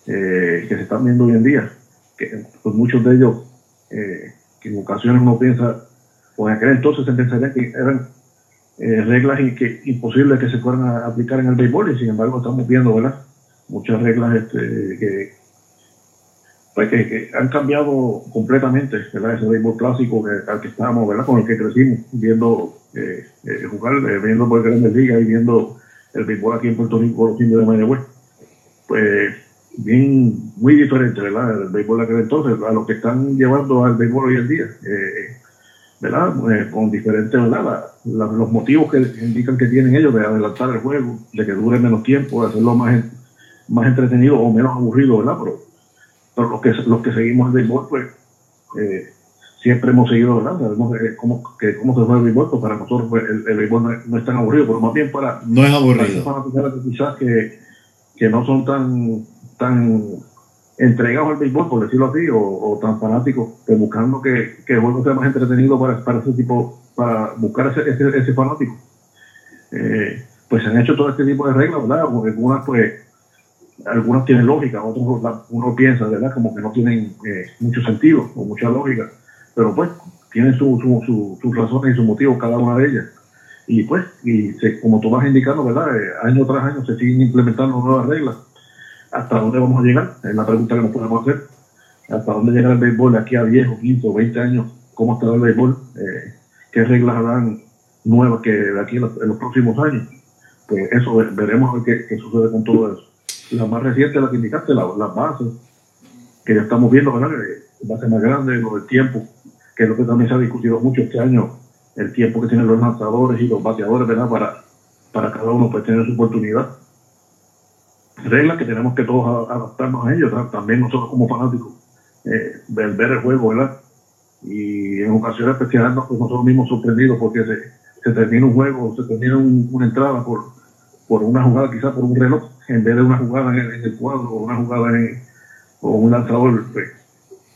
eh, que se están viendo hoy en día, que pues muchos de ellos, eh, que en ocasiones uno piensa, o en aquel entonces se pensaría que eran eh, reglas y que, imposibles que se fueran a aplicar en el béisbol, y sin embargo estamos viendo, ¿verdad? Muchas reglas este, que, pues que, han cambiado completamente ¿verdad? ese béisbol clásico al que estábamos, ¿verdad? con el que crecimos, viendo eh, eh, jugar, eh, viendo por grandes ligas y viendo el béisbol aquí en Puerto Rico, los indios de Mayagüez. Pues bien, muy diferente, ¿verdad? El béisbol de aquel entonces, a lo que están llevando al béisbol hoy en día, ¿verdad? con diferentes, ¿verdad? Los motivos que indican que tienen ellos de adelantar el juego, de que dure menos tiempo, de hacerlo más, más entretenido o menos aburrido, ¿verdad? Pero pero los que, los que seguimos el béisbol, pues eh, siempre hemos seguido, ¿verdad? Sabemos eh, cómo, que, cómo se juega el béisbol, pues para nosotros pues, el, el, béisbol no es, no es, tan aburrido, pero más bien para... No es aburrido. Para quizás que, que no son tan, tan entregados al béisbol, por decirlo así, o, o tan fanáticos, que buscando que, que, el juego sea más entretenido para, para ese tipo, para buscar ese, ese, ese fanático. Eh, pues se han hecho todo este tipo de reglas, ¿verdad? Algunas pues algunas tienen lógica, otros uno piensa, ¿verdad? Como que no tienen eh, mucho sentido o mucha lógica, pero pues tienen sus su, su, su razones y sus motivos cada una de ellas. Y pues, y se, como tú vas indicando, ¿verdad? Eh, año tras año se siguen implementando nuevas reglas. ¿Hasta dónde vamos a llegar? Es la pregunta que nos podemos hacer. ¿Hasta dónde llegará el béisbol aquí a 10 o 15 o 20 años? ¿Cómo estará el béisbol? Eh, ¿Qué reglas habrán nuevas que de aquí en los, en los próximos años? Pues eso, veremos qué, qué sucede con todo eso la más reciente, la que indicaste, las la bases, que ya estamos viendo, ¿verdad? Bases más grandes, lo del tiempo, que es lo que también se ha discutido mucho este año, el tiempo que tienen los lanzadores y los bateadores, ¿verdad? Para, para cada uno pues tener su oportunidad. Reglas que tenemos que todos adaptarnos a ellos, también nosotros como fanáticos, eh, ver, ver, el juego, ¿verdad? y en ocasiones especiales nos- nosotros mismos sorprendidos porque se, se termina un juego, se termina un- una entrada por, por una jugada, quizás por un reloj, en vez de una jugada en, en el cuadro o una jugada en, o un lanzador. pues.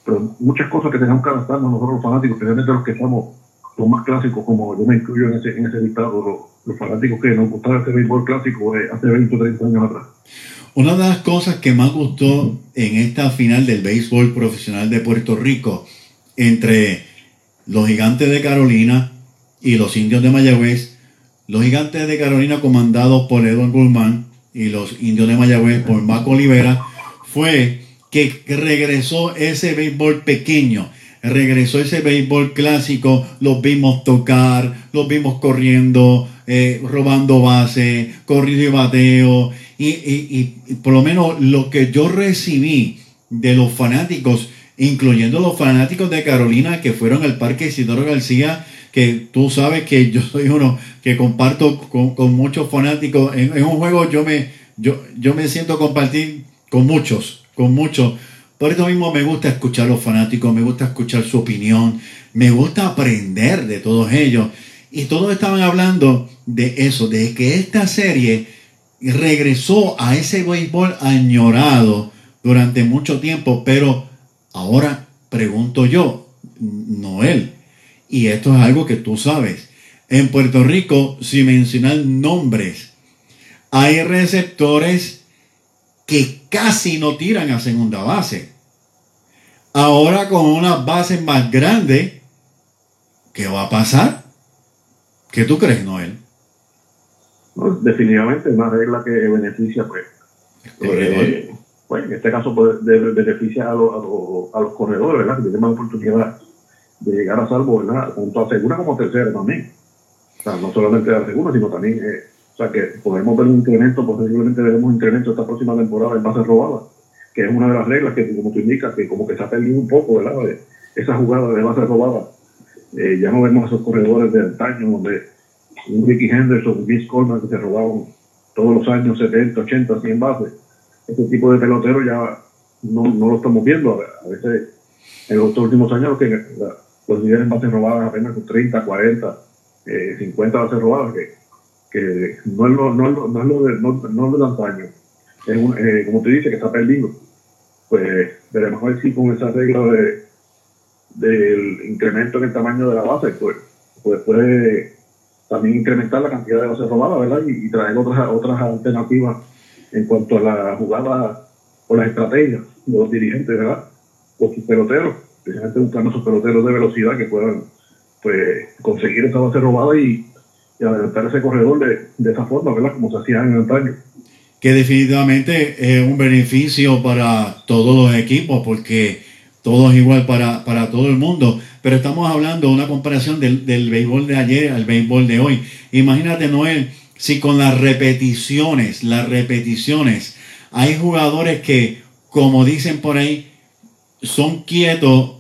Pero muchas cosas que tenemos que adaptarnos nosotros los fanáticos, especialmente los que somos los más clásicos, como yo me incluyo en ese, en ese listado, los, los fanáticos que nos gustaba ese béisbol clásico de hace 20 o 30 años atrás. Una de las cosas que más gustó en esta final del béisbol profesional de Puerto Rico entre los gigantes de Carolina y los indios de Mayagüez, los gigantes de Carolina comandados por Edwin Guzmán y los indios de Mayagüez por Marco Olivera, fue que regresó ese béisbol pequeño, regresó ese béisbol clásico, los vimos tocar, los vimos corriendo, eh, robando base, corrido y bateo, y, y- y- por lo menos lo que yo recibí de los fanáticos, incluyendo los fanáticos de Carolina que fueron al Parque Isidoro García, que tú sabes que yo soy uno que comparto con, con muchos fanáticos. En, en un juego yo me, yo, yo me siento compartir con muchos, con muchos. Por eso mismo me gusta escuchar a los fanáticos, me gusta escuchar su opinión, me gusta aprender de todos ellos. Y todos estaban hablando de eso, de que esta serie regresó a ese béisbol añorado durante mucho tiempo, pero ahora pregunto yo, Noel, y esto es algo que tú sabes, en Puerto Rico, sin mencionar nombres, hay receptores que casi no tiran a segunda base. Ahora con unas bases más grandes, ¿qué va a pasar? ¿Qué tú crees, Noel? ¿no? Definitivamente es una regla que beneficia, pues, eh, pues en este caso pues, de- beneficia a, los- a los- a los corredores, ¿verdad? Que tienen más oportunidad de llegar a salvo, ¿verdad? Tanto a segunda como a tercera también. O sea, no solamente a segunda, sino también, eh, o sea, que podemos ver un incremento, posiblemente veremos un incremento esta próxima temporada en bases robadas, que es una de las reglas que, como tú indicas, que como que se ha perdido un poco, ¿verdad? Esa jugada de bases robadas. Eh, ya no vemos esos corredores de antaño donde un Ricky Henderson, un Vince Coleman que se robaban todos los años 70, 80, 100 bases. Este tipo de pelotero ya no, no lo estamos viendo. A veces en los últimos años que, los líderes en bases robadas apenas con 30, 40, eh, 50 bases robadas, que, que no es lo, no es lo, no es lo de, no, no es lo antaño. Un- eh, como te dice, que está perdiendo. Pues veremos a ver si con esa regla de, del incremento en el tamaño de la base, pues, pues puede también incrementar la cantidad de bases robadas, ¿verdad? Y, traer otras, otras alternativas en cuanto a la jugada o las estrategias de los dirigentes, ¿verdad? O sus peloteros, precisamente buscando esos peloteros de velocidad que puedan pues conseguir esa base robada y, y adelantar ese corredor de, de esa forma, ¿verdad? Como se hacía en antaño. que definitivamente es un beneficio para todos los equipos porque todo es igual para, para todo el mundo. Pero estamos hablando de una comparación del, del béisbol de ayer al béisbol de hoy. Imagínate, Noel, si con las repeticiones, las repeticiones, hay jugadores que, como dicen por ahí, son quietos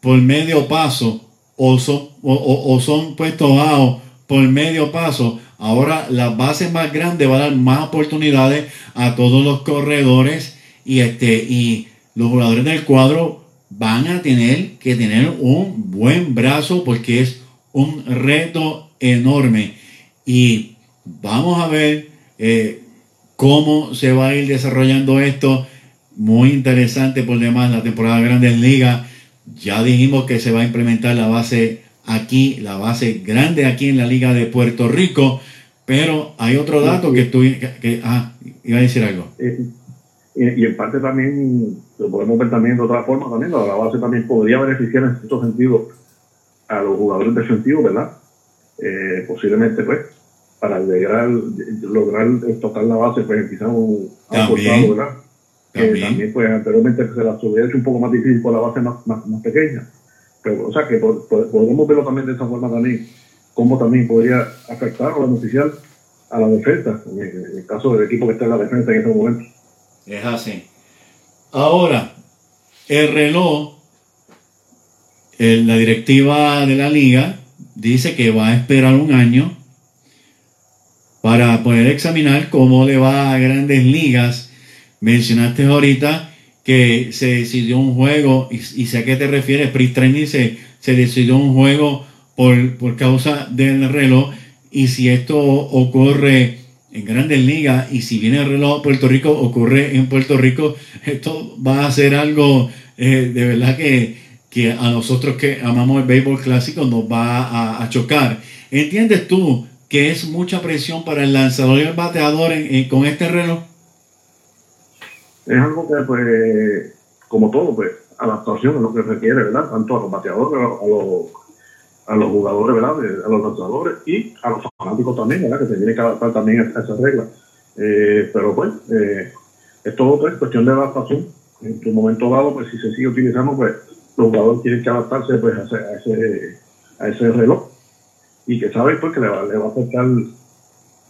por medio paso o son, o, o- o son puestos bajos por medio paso. Ahora las bases más grandes van a dar más oportunidades a todos los corredores y este y los jugadores del cuadro van a tener que tener un buen brazo porque es un reto enorme y vamos a ver eh, cómo se va a ir desarrollando esto muy interesante por demás la temporada de Grandes Ligas ya dijimos que se va a implementar la base aquí, la base grande aquí en la Liga de Puerto Rico, pero hay otro dato que tú, que, que- ah, iba a decir algo. Eh, y, y en parte también lo podemos ver también de otra forma también la, base también podría beneficiar en cierto sentido a los jugadores defensivos verdad Eh, posiblemente pues para lograr lograr tocar la base pues quizás un a un También. costado, verdad También. también pues anteriormente se las hubiera hecho un poco más difícil con la base más, más, más pequeña o sea que po- po- podemos verlo también de esa forma también cómo también podría afectar o beneficiar a la defensa en el, caso del equipo que está en la defensa en este momento Es así. Ahora, el reloj, el- la directiva de la liga dice que va a esperar un año para poder examinar cómo le va a grandes ligas. Mencionaste ahorita que se decidió un juego y, sé a qué te refieres. Sprint Training se, decidió un juego por, por causa del reloj y si esto ocurre en grandes ligas y si viene el reloj a Puerto Rico, ocurre en Puerto Rico, esto va a ser algo eh, de verdad que, que a nosotros que amamos el béisbol clásico nos va a, chocar. ¿Entiendes tú que es mucha presión para el lanzador y el bateador con este reloj? Es algo que, pues, como todo, pues, adaptación es lo que requiere, ¿verdad? Tanto a los bateadores, a los, a los, jugadores, ¿verdad? A los lanzadores y a los fanáticos también, ¿verdad? Que se tiene que adaptar también a, esas reglas. Eh, pero, pues, eh, es todo pues, cuestión de adaptación. En un momento dado, pues, si se sigue utilizando, pues, los jugadores tienen que adaptarse, pues, a ese, a ese, a ese reloj. Y que saben, pues, que le va, le va a afectar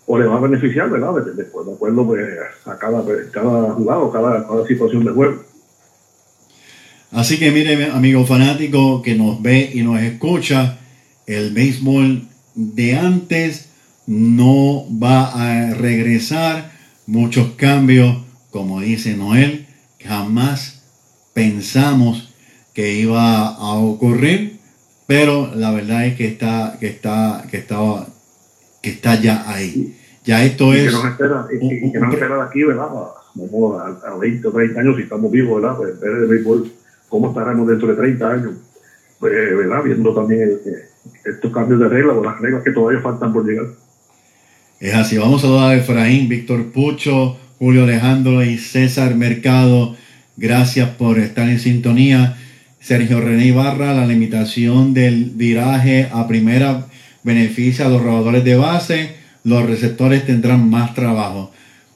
o le va a beneficiar, ¿verdad? De, de- acuerdo pues, a cada, cada jugado, cada, cada situación de juego. Así que mire, amigo fanático que nos ve y nos escucha, el béisbol de antes no va a regresar. Muchos cambios, como dice Noel, jamás pensamos que iba a ocurrir, pero la verdad es que está, que está, que está, que está ya ahí. Ya esto y que es. nos espera, y, y que nos espera de aquí, ¿verdad? Vamos a, a 20 o 30 años, si estamos vivos, ¿verdad? Pues ver el béisbol, cómo estaremos dentro de 30 años, pues, ¿verdad? Viendo también eh, estos cambios de reglas o las reglas que todavía faltan por llegar. Es así, vamos a saludar a Efraín, Víctor Pucho, Julio Alejandro y César Mercado. Gracias por estar en sintonía. Sergio René Ibarra, la limitación del viraje a primera beneficia a los robadores de base. Los receptores tendrán más trabajo.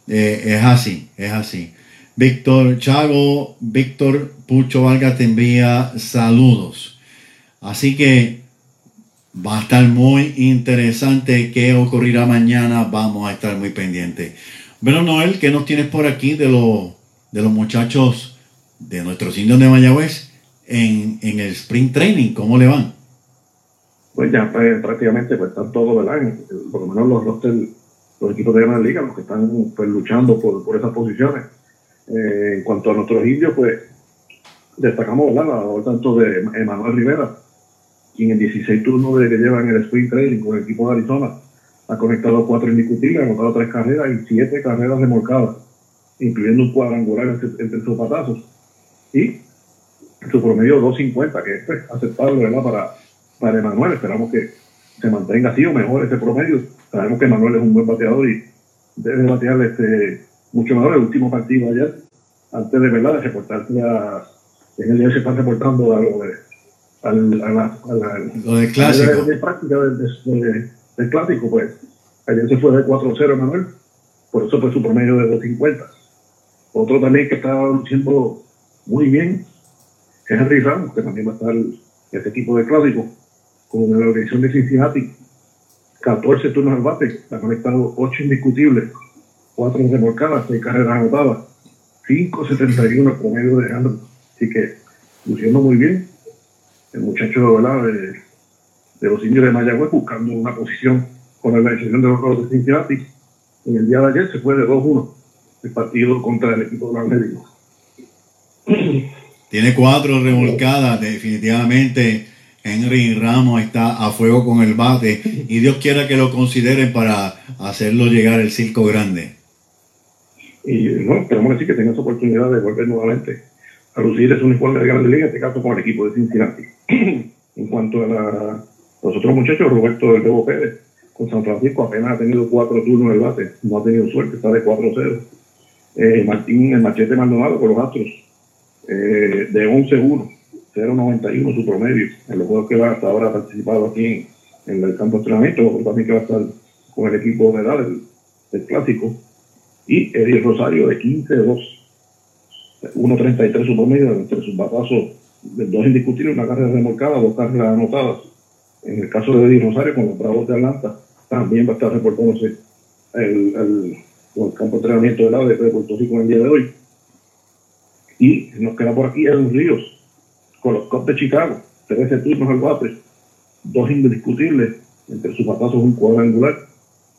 Eh, es así, es así. Víctor Chago, Víctor Pucho Valga te envía saludos. Así que Va a estar muy interesante qué ocurrirá mañana. Vamos a estar muy pendientes. Bueno, Noel, ¿qué nos tienes por aquí de, los de los muchachos de nuestros indios de Mayagüez en, en el Spring Training? ¿Cómo le van? Pues ya pues, prácticamente pues, están todos, ¿verdad? Por lo menos los roster, los equipos de la liga, los que están pues, luchando por, por esas posiciones. Eh, en cuanto a nuestros indios, pues destacamos ¿verdad? la labor tanto de Emanuel Rivera, quien en 16 turnos de que lleva en el Spring Training con el equipo de Arizona ha conectado cuatro indiscutibles, ha anotado tres carreras y siete carreras remolcadas, incluyendo un cuadrangular entre sus patazos. Y su promedio 2.50, que es pues, aceptable ¿verdad? para, para Emanuel. Esperamos que se mantenga así o mejor ese promedio. Sabemos que Emanuel es un buen bateador y debe batear este, mucho mejor el último partido ayer, antes de verdad de reportarse a. En el día se están reportando a lo de, al, a la, a la, Lo del clásico. de, de práctica del, de- clásico, pues. Ayer se fue de 4-0 Emanuel, por eso fue su promedio de 2.50. Otro también que está luciendo muy bien es Henry Ramos, que también va a estar en este equipo de con la organización de Cincinnati. 14 turnos al bate, ha conectado 8 indiscutibles, 4 remolcadas, 6 carreras anotadas, 5.71 el promedio de Henry. Así que luciendo muy bien. El muchacho. De, de los indios de Mayagüez buscando una posición con la organización de los Rojos de Cincinnati. En el día de ayer se fue de 2-1 el partido contra el equipo de Médico. Tiene cuatro remolcadas, definitivamente. Henry Ramos está a fuego con el bate y Dios quiera que lo consideren para hacerlo llegar el circo grande. Y no, esperamos que sí que tenga esa oportunidad de volver nuevamente a lucir ese uniforme de Grande Liga, en este caso con el equipo de Cincinnati. en cuanto a la- los otros muchachos, Roberto del Bebo Pérez, con San Francisco apenas ha tenido cuatro turnos en el bate, no ha tenido suerte, está de 4-0. Eh, Martín, el machete Maldonado con los Astros, eh, de 11-1, 0.91 su promedio, en los juegos que va hasta ahora participado aquí en, el campo de entrenamiento, también que va a estar con el equipo de edad del, clásico y Eddie Rosario de 15-2. 1.33 su promedio entre sus batazos de dos indiscutibles, una carrera remolcada, dos carreras anotadas. En el caso de Eddie Rosario con los Bravos de Atlanta, también va a estar reportándose el, el, el campo de entrenamiento del ADP de Puerto Rico en el día de hoy. Y nos queda por aquí Edwin Ríos con los Cubs de Chicago, 13 turnos al bate, dos indiscutibles, entre sus batazos un cuadrangular,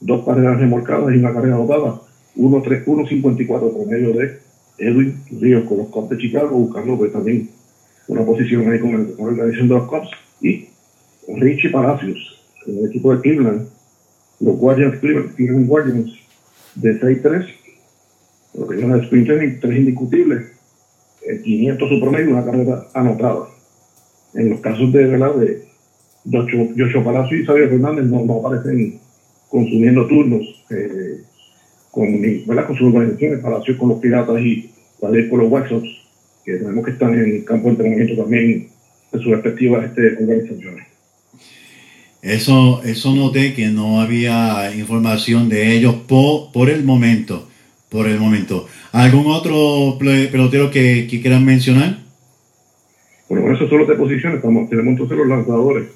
dos carreras remolcadas y una carrera anotada, 1.3, 1.54 promedio de Edwin Ríos con los Cubs de Chicago, buscando pues también una posición ahí con, el, con la organización de los Cubs. Y Richie Palacios, en el equipo de Cleveland, los Guardians, Cleveland, Cleveland Guardians, de 6-3, lo que llaman sprint training, tres indiscutibles, 500 su promedio, una carrera anotada. En los casos de, ¿verdad? de Joshua Palacio y Xavier Fernández no, no aparecen consumiendo turnos eh, con, ¿verdad? con sus organizaciones, Palacio con los Piratas y Valer con los Sox, que tenemos que están en el campo de entrenamiento también en sus respectivas este, organizaciones. Eso, eso noté que no había información de ellos por, por el momento. Por el momento. ¿Algún otro pelotero que, quieran mencionar? Bueno, con esos son de posiciones, estamos, tenemos entonces los lanzadores,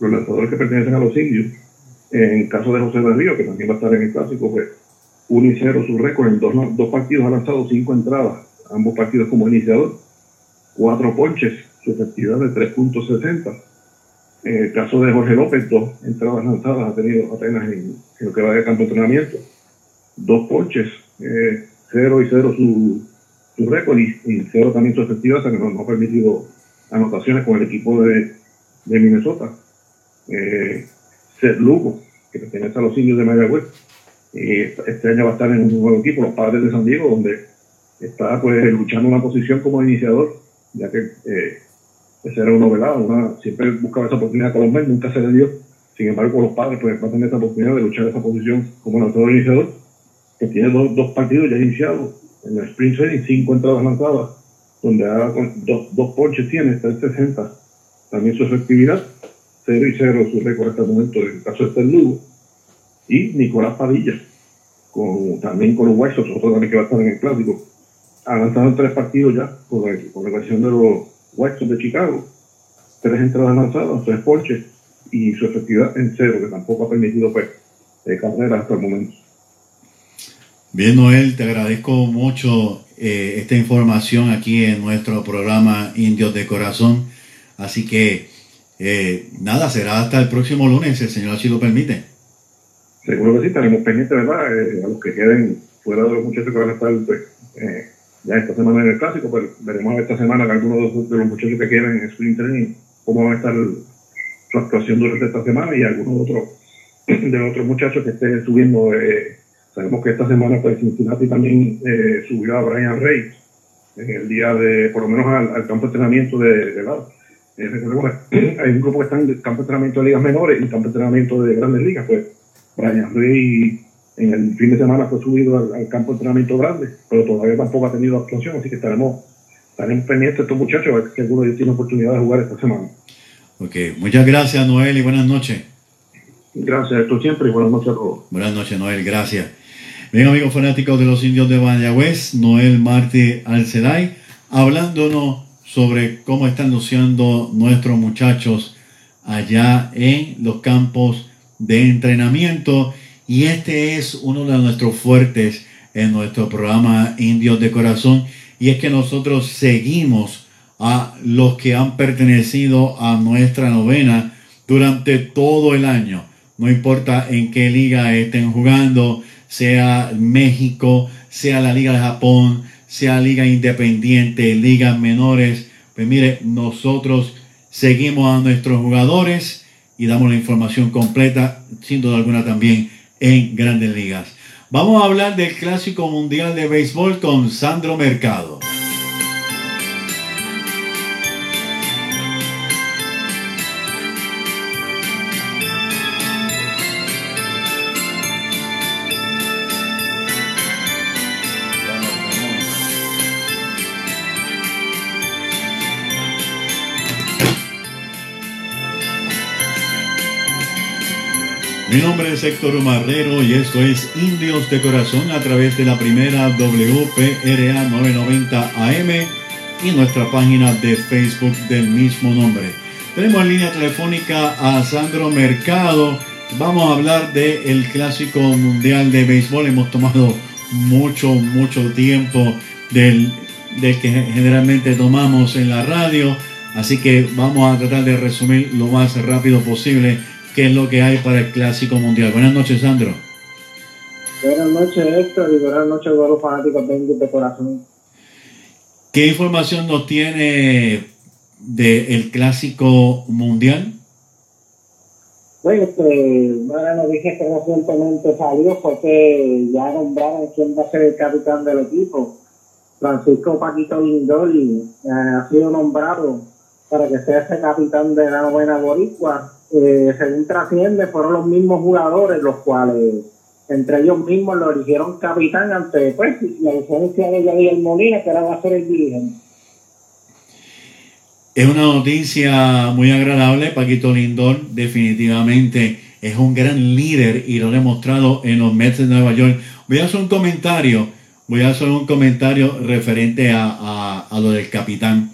los lanzadores que pertenecen a los indios. En caso de José de Río, que también va a estar en el clásico, pues 1 y 0 su récord, en dos, dos partidos ha lanzado cinco entradas, ambos partidos como iniciador, cuatro ponches, su efectividad de 3.60. En el caso de Jorge López, dos entradas lanzadas ha tenido apenas en, en lo que va de campo de entrenamiento, dos ponches, eh, 0 y 0 su, su récord y, cero también su efectividad, que no, ha permitido anotaciones con el equipo de, de Minnesota. Eh, Seth Lugo, que pertenece a los indios de Mayagüez, este año va a estar en un nuevo equipo, los padres de San Diego, donde está pues luchando una posición como iniciador, ya que eh, ese era uno velado, una, siempre buscaba esa oportunidad con los nunca se le dio. Sin embargo, los padres pues va a tener esa oportunidad de luchar esa posición como lanzador iniciador, que tiene dos, dos partidos ya iniciados en el Spring Training, cinco entradas lanzadas, donde ha, con dos, dos ponches tiene, está en 60. También su efectividad, 0 y 0 su récord hasta el momento, en el caso de este Lugo. Y Nicolás Padilla, con, también con los White Sox, otro también que va a estar en el clásico. Ha lanzado tres partidos ya con, el, con la versión de los White Sox de Chicago. Tres entradas lanzadas, tres ponches y su efectividad en cero, que tampoco ha permitido pues, carreras hasta el momento. Bien, Noel, te agradezco mucho eh, esta información aquí en nuestro programa Indios de Corazón. Así que, eh, nada, será hasta el próximo lunes, el Señor así lo permite. Seguro que sí, estaremos pendientes, ¿verdad? Eh, a los que queden fuera de los muchachos que van a estar pues, eh, ya esta semana en el clásico, pues veremos esta semana que algunos de los, muchachos que queden en Spring Training, cómo va a estar su actuación durante esta semana y algunos otros de los otros muchachos que estén subiendo. Eh, sabemos que esta semana pues Cincinnati también eh, subió a Brian Reyes en el día de, por lo menos al, al campo de entrenamiento de, de lado. Eh, recordemos hay un grupo que está en el campo de entrenamiento de ligas menores y campo de entrenamiento de grandes ligas, pues Brian Rey en el fin de semana fue subido al, al campo de entrenamiento grande, pero todavía tampoco ha tenido actuación, así que estaremos, estaremos pendientes de estos muchachos a ver si alguno de ellos tiene oportunidad de jugar esta semana. Ok, muchas gracias, Noel, y buenas noches. Gracias, esto siempre y buenas noches a todos. Buenas noches, Noel, gracias. Bien, amigos fanáticos de los indios de Mayagüez, Noel Martí Alceday, hablándonos sobre cómo están luciendo nuestros muchachos allá en los campos de entrenamiento. Y este es uno de nuestros fuertes en nuestro programa Indios de Corazón. Y es que nosotros seguimos a los que han pertenecido a nuestra novena durante todo el año. No importa en qué liga estén jugando, sea México, sea la Liga de Japón, sea Liga Independiente, ligas menores. Pues mire, nosotros seguimos a nuestros jugadores y damos la información completa, sin duda alguna también en grandes ligas. Vamos a hablar del Clásico Mundial de Béisbol con Sandro Mercado. Mi nombre es Héctor Marrero y esto es Indios de Corazón a través de la primera WPRA 990 AM y nuestra página de Facebook del mismo nombre. Tenemos en línea telefónica a Sandro Mercado. Vamos a hablar del Clásico Mundial de Béisbol. Hemos tomado mucho, mucho tiempo del, del que generalmente tomamos en la radio. Así que vamos a tratar de resumir lo más rápido posible qué es lo que hay para el Clásico Mundial. Buenas noches, Sandro. Buenas noches, Héctor, y buenas noches a todos los fanáticos de Corazón. ¿Qué información nos tiene del clásico mundial? Bueno, este, una noticia que recientemente salió fue que ya nombraron quién va a ser el capitán del equipo. Francisco Paquito Lindor eh, ha sido nombrado para que sea ese capitán de la novena boricua. Eh, según trasciende, fueron los mismos jugadores los cuales entre ellos mismos lo eligieron capitán ante pues, la ausencia de Yadier Molina, que ahora va a ser el dirigente. Es una noticia muy agradable. Paquito Lindor definitivamente es un gran líder y lo ha demostrado en los Mets de Nueva York. Voy a hacer un comentario, voy a hacer un comentario referente a, a, lo del capitán.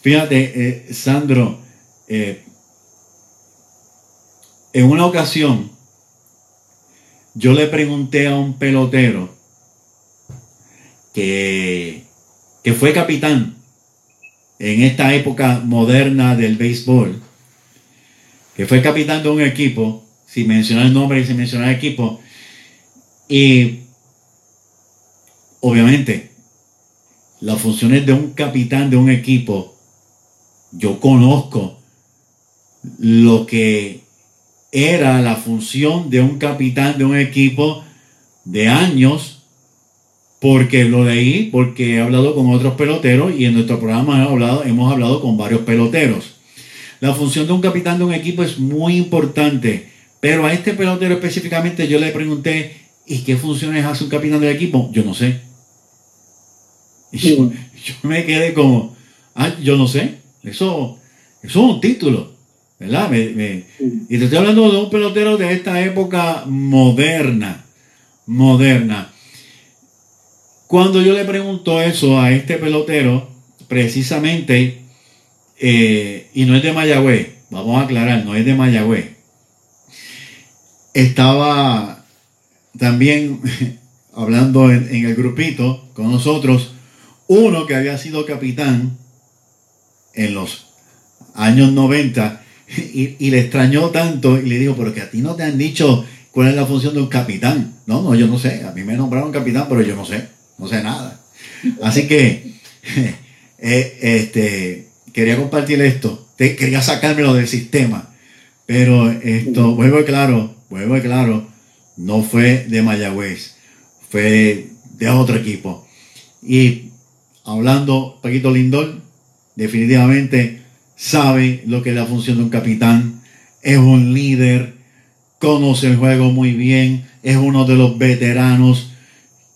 Fíjate, eh, Sandro, eh, en una ocasión yo le pregunté a un pelotero que, que fue capitán en esta época moderna del béisbol, que fue capitán de un equipo, sin mencionar el nombre y sin mencionar el equipo, y obviamente las funciones de un capitán de un equipo, yo conozco lo que era la función de un capitán de un equipo de años porque lo leí, porque he hablado con otros peloteros y en nuestro programa hemos hablado, hemos hablado con varios peloteros. La función de un capitán de un equipo es muy importante, pero a este pelotero específicamente yo le pregunté, ¿y qué funciones hace un capitán del equipo? Yo no sé. Y yo, me quedé como, ah, yo no sé, eso, eso es un título, ¿verdad? y te estoy hablando de un pelotero de esta época moderna, moderna. Cuando yo le pregunto eso a este pelotero, precisamente, eh, y no es de Mayagüez, vamos a aclarar, no es de Mayagüez, estaba también hablando en, el grupito con nosotros, uno que había sido capitán en los años 90 y, y, le extrañó tanto y le dijo, pero que a ti no te han dicho cuál es la función de un capitán. No, no, yo no sé, a mí me nombraron capitán, pero yo no sé no sé nada. Así que eh, este, quería compartir esto, Te, quería sacármelo del sistema, pero esto, vuelvo claro, vuelvo claro, no fue de Mayagüez, fue de otro equipo. Y hablando Paquito Lindor, definitivamente sabe lo que es la función de un capitán, es un líder, conoce el juego muy bien, es uno de los veteranos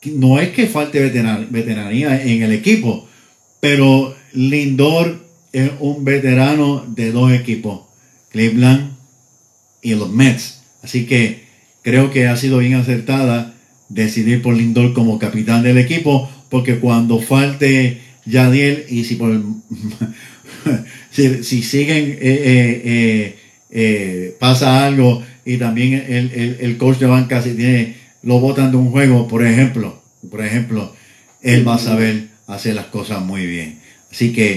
no es que falte veteranía en el equipo, pero Lindor es un veterano de dos equipos, Cleveland y los Mets. Así que creo que ha sido bien acertada decidir por Lindor como capitán del equipo, porque cuando falte Yadiel y si por si, siguen eh, eh, eh, pasa algo y también el, el coach de banca si tiene lo votan de un juego, por ejemplo, por ejemplo, él va a saber hacer las cosas muy bien. Así que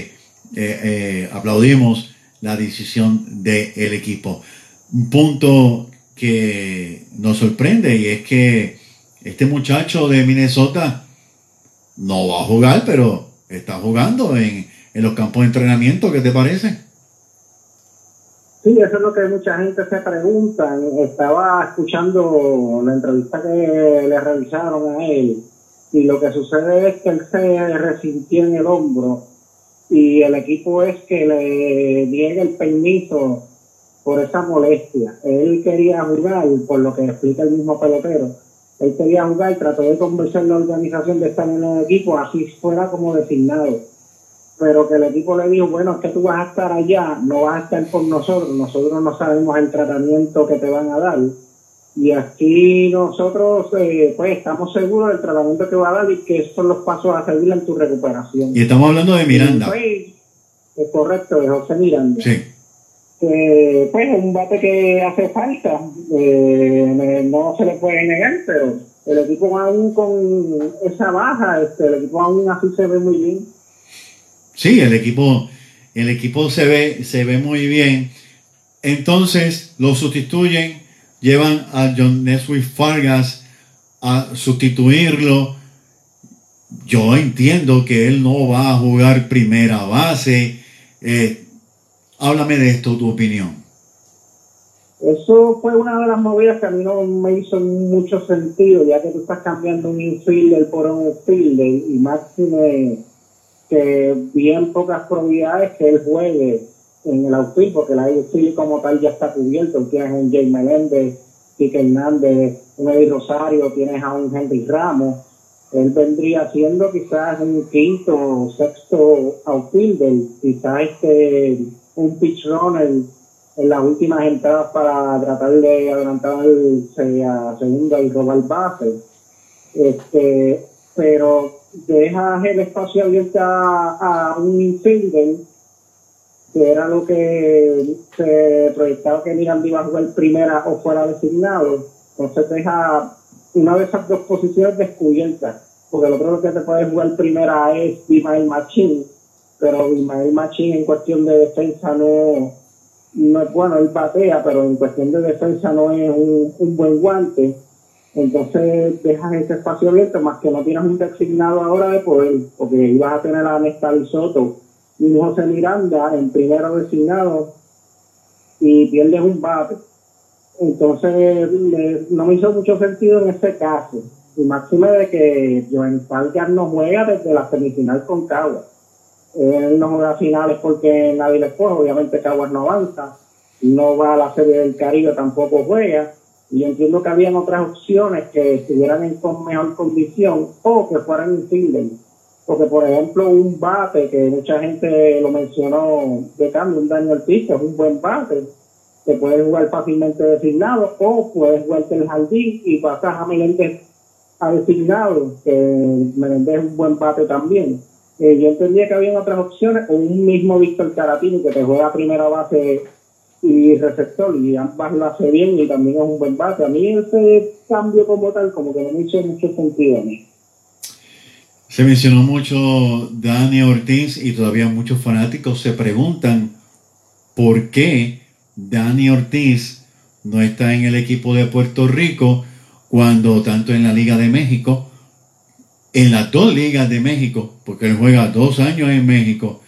eh, eh, aplaudimos la decisión del equipo. Un punto que nos sorprende y es que este muchacho de Minnesota no va a jugar, pero está jugando en, en los campos de entrenamiento. ¿Qué te parece? Sí, eso es lo que mucha gente se pregunta. Estaba escuchando la entrevista que le realizaron a él y lo que sucede es que él se resintió en el hombro y el equipo es que le niegue el permiso por esa molestia. Él quería jugar, por lo que explica el mismo pelotero, él quería jugar y trató de convencer la organización de estar en el equipo, así fuera como designado pero que el equipo le dijo, bueno, es que tú vas a estar allá, no vas a estar con nosotros, nosotros no sabemos el tratamiento que te van a dar. Y aquí nosotros eh, pues estamos seguros del tratamiento que va a dar y que estos son los pasos a seguir en tu recuperación. Y estamos hablando de Miranda. Pues, es correcto, de José Miranda. Sí. Eh, pues es un bate que hace falta, eh, no se le puede negar, pero el equipo aún con esa baja, este, el equipo aún así se ve muy bien. Sí, el equipo, el equipo se ve, se ve muy bien. Entonces lo sustituyen, llevan a John Neswick Fargas a sustituirlo. Yo entiendo que él no va a jugar primera base. Eh, Háblame de esto, tu opinión. Eso fue una de las movidas que a mí no me hizo mucho sentido, ya que tú estás cambiando un infielder por un outfielder y máxime que bien pocas probabilidades que él juegue en el outfield, porque la outfield como tal ya está cubierto. Tienes un Jay Meléndez, Kike Hernández, un Eddie Rosario, tienes a un Henry Ramos. Él vendría siendo quizás un quinto o sexto outfielder, quizás este, un pitch runner en las últimas entradas para tratar de adelantar a segunda y robar base. Este, pero dejas el espacio abierto a, un infielder que era lo que se proyectaba que Miranda iba a jugar primera o fuera designado, entonces deja una de esas dos posiciones descubiertas, porque el otro que te puede jugar primera es Ismael Machín, pero Ismael Machín en cuestión de defensa no, no es bueno, él batea, pero en cuestión de defensa no es un, un buen guante. Entonces dejas ese espacio abierto, más que no tienes un designado ahora de poder, porque ibas a tener a Néstor Soto y José Miranda en primero designado y pierdes un bate. Entonces no me hizo mucho sentido en ese caso. Y máximo de que Joan Falcar no juega desde la semifinal con Caguas. Él no juega finales porque nadie le juega, obviamente Caguas no avanza. No va a la serie del Caribe, tampoco juega. Y yo entiendo que habían otras opciones que estuvieran en con mejor condición o que fueran infielder porque, por ejemplo, un bate, que mucha gente lo mencionó de cambio, un daño al piso, es un buen bate, que puede jugar fácilmente designado, o puedes jugarte el jardín y pasas a Meléndez a designado, que Meléndez es un buen bate también. Eh, yo entendía que había otras opciones, o un mismo Víctor Caratini, que te juega primera base y receptor, y ambas lo hace bien y también es un buen bate. A mí ese cambio como tal, como que no me hizo mucho sentido a mí. Se mencionó mucho Dani Ortiz y todavía muchos fanáticos se preguntan por qué Dani Ortiz no está en el equipo de Puerto Rico cuando tanto en la Liga de México, en las dos ligas de México, porque él juega dos años en México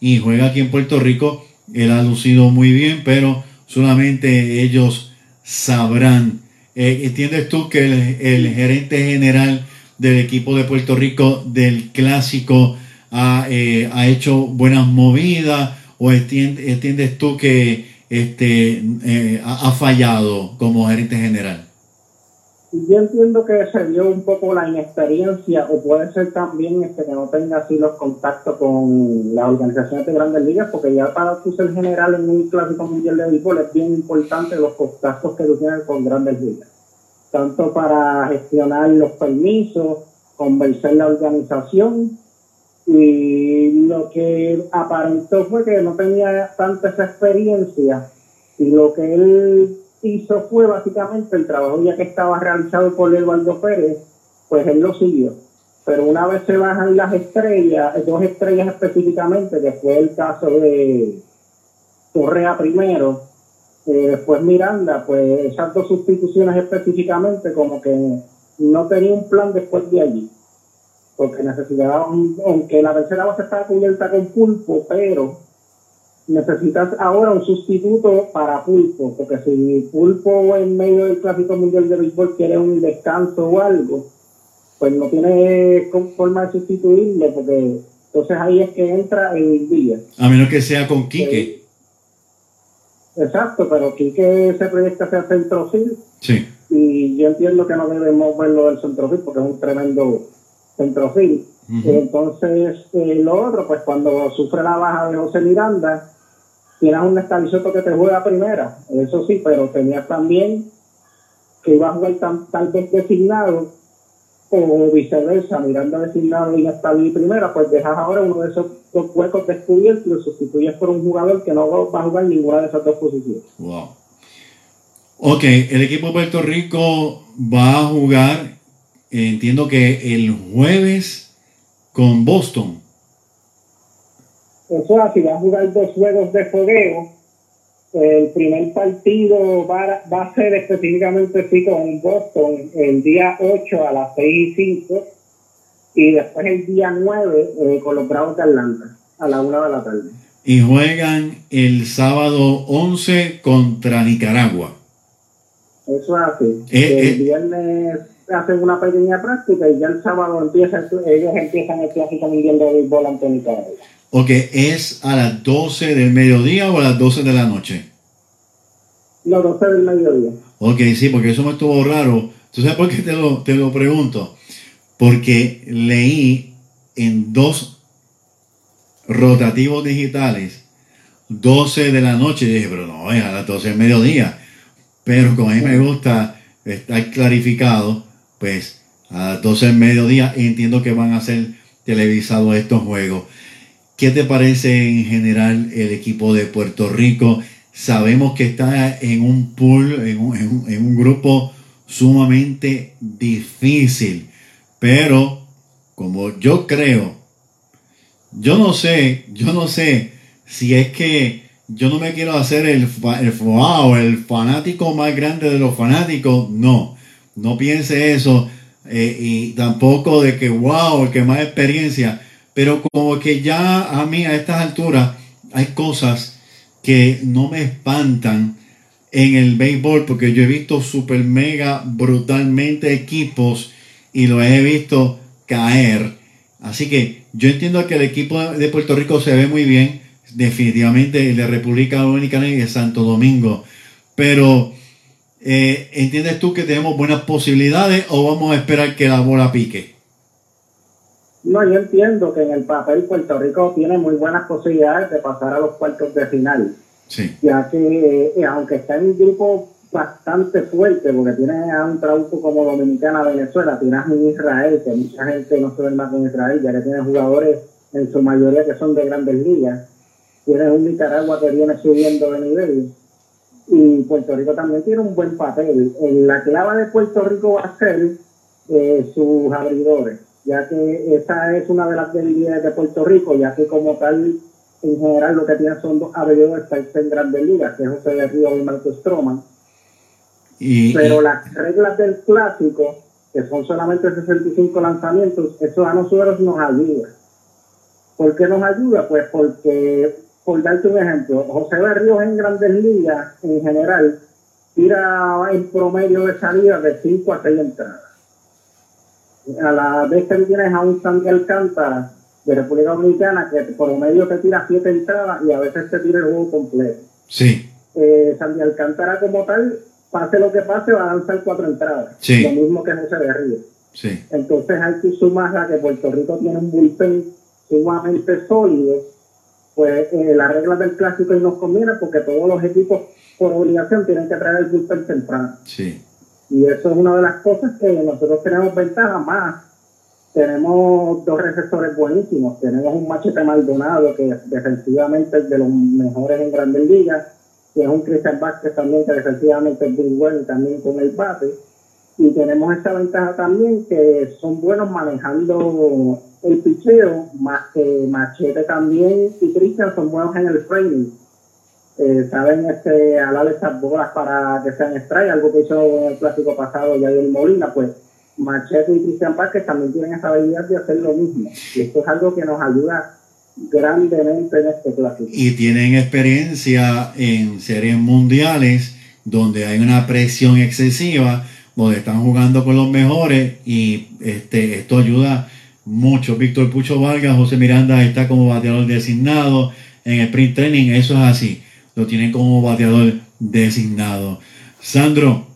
y juega aquí en Puerto Rico, él ha lucido muy bien, pero solamente ellos sabrán. Eh, ¿Entiendes tú que el, el gerente general del equipo de Puerto Rico del clásico ha, eh, ha hecho buenas movidas o entiendes, tú que este, eh, ha, fallado como gerente general? Yo entiendo que se dio un poco la inexperiencia o puede ser también este, que no tenga así los contactos con las organizaciones de grandes ligas, porque ya para tú ser general en un clásico mundial de béisbol es bien importante los contactos que tú tienes con grandes ligas. Tanto para gestionar los permisos, convencer la organización y lo que aparentó fue que no tenía tanta esa experiencia y lo que él hizo fue básicamente el trabajo ya que estaba realizado por Eduardo Pérez, pues él lo siguió. Pero una vez se bajan las estrellas, dos estrellas específicamente, que fue el caso de Correa primero, eh, después Miranda, pues esas dos sustituciones específicamente como que no tenía un plan después de allí. Porque necesitaba, aunque la tercera base estaba cubierta con pulpo, pero necesitas ahora un sustituto para pulpo, porque si pulpo en medio del clásico mundial de béisbol quiere un descanso o algo, pues no tiene forma de sustituirle, porque entonces ahí es que entra el día. A menos que sea con Quique. Exacto, pero aquí que ese proyecto sea centrofil. Sí. Y yo entiendo que no debemos verlo del centrofil porque es un tremendo centrofil. Entonces, eh, lo otro, pues cuando sufre la baja de José Miranda, tienes un estabilizoto que te juega primera, eso sí, pero tenías también que iba a jugar tal vez designado o viceversa, Miranda designado y Nestali primera, pues dejas ahora uno de esos dos huecos descubiertos y lo sustituyes por un jugador que no va a jugar ninguna de esas dos posiciones. Wow. Ok, el equipo Puerto Rico va a jugar, entiendo que el jueves con Boston. Eso así, va a jugar dos juegos de fogueo. El primer partido va, va a ser específicamente sí con Boston el día 8 a las 6 y 5 y después el día 9 eh, con los Bravos de Atlanta a la 1 de la tarde. y juegan el sábado 11 contra Nicaragua. Eso es así. Eh, el eh. viernes hacen una pequeña práctica y ya el sábado empieza, ellos empiezan el clásico mundial de béisbol ante Nicaragua. Ok, ¿es a las 12 del mediodía o a las 12 de la noche? Los 12 del mediodía. Ok, sí, porque eso me estuvo raro. ¿Tú sabes por qué te lo, te lo pregunto? Porque leí en dos rotativos digitales 12 de la noche y dije, pero no, es a las 12 del mediodía. Pero como a mí me gusta estar clarificado, pues a las 12 del mediodía entiendo que van a ser televisados estos juegos. ¿Qué te parece en general el equipo de Puerto Rico? Sabemos que está en un pool, en un, en un- grupo sumamente difícil, pero como yo creo, yo no sé, yo no sé si es que yo no me quiero hacer el, el wow, el fanático más grande de los fanáticos, no, no piense eso eh, y tampoco de que wow, el que más experiencia, pero como que ya a mí a estas alturas hay cosas que no me espantan en el béisbol porque yo he visto super mega brutalmente equipos y los he visto caer. Así que yo entiendo que el equipo de Puerto Rico se ve muy bien, definitivamente el de República Dominicana y de Santo Domingo, pero eh, ¿entiendes tú que tenemos buenas posibilidades o vamos a esperar que la bola pique? No, yo entiendo que en el papel Puerto Rico tiene muy buenas posibilidades de pasar a los cuartos de final, Sí, ya que eh, aunque está en un grupo bastante fuerte, porque tiene a un trabuco como Dominicana, Venezuela, tienes un Israel, que mucha gente no se ve más con Israel, ya que tiene jugadores en su mayoría que son de grandes ligas, tienes un Nicaragua que viene subiendo de nivel, y Puerto Rico también tiene un buen papel. En la clave de Puerto Rico va a ser eh, sus abridores, ya que esa es una de las debilidades de Puerto Rico, ya que como tal, en general lo que tiene son dos abridores en grandes ligas, que es José de Río y Marco Stroman, y, pero y- las reglas del clásico, que son solamente 65 lanzamientos, eso a nosotros nos ayuda. ¿Por qué nos ayuda? Pues porque, por darte un ejemplo, José Berríos en grandes ligas, en general, tira en promedio de salida de 5 a 6 entradas. A la vez que tú tienes a un Sandy Alcántara de República Dominicana que por promedio te tira 7 entradas y a veces te tira el juego completo. sí, Eh, Sandy Alcántara como tal, pase lo que pase, va a lanzar 4 entradas. Sí. Lo mismo que José Berríos. sí, Entonces hay que sumar a que Puerto Rico tiene un bullpen sumamente sólido, pues eh, las reglas del clásico y nos conviene porque todos los equipos por obligación tienen que traer el bullpen temprano. sí, Y eso es una de las cosas que nosotros tenemos ventaja más. Tenemos dos receptores buenísimos. Tenemos un machete Maldonado que defensivamente es de los mejores en grandes ligas. Y es un Christian Vázquez también que defensivamente es muy bueno también con el bate. Y tenemos esta ventaja también que son buenos manejando el picheo, más que Machete también y Christian son buenos en el framing. Eh, saben este, alar estas bolas para que sean strike, algo que hizo en el clásico pasado Javier Molina, pues Machete y Cristian Vázquez también tienen esa habilidad de hacer lo mismo. Y esto es algo que nos ayuda grandemente en este clásico. y tienen experiencia en series mundiales donde hay una presión excesiva, donde están jugando con los mejores y este, esto ayuda mucho. Víctor Pucho Vargas, José Miranda está como bateador designado en el sprint training, eso es así, lo tienen como bateador designado. Sandro,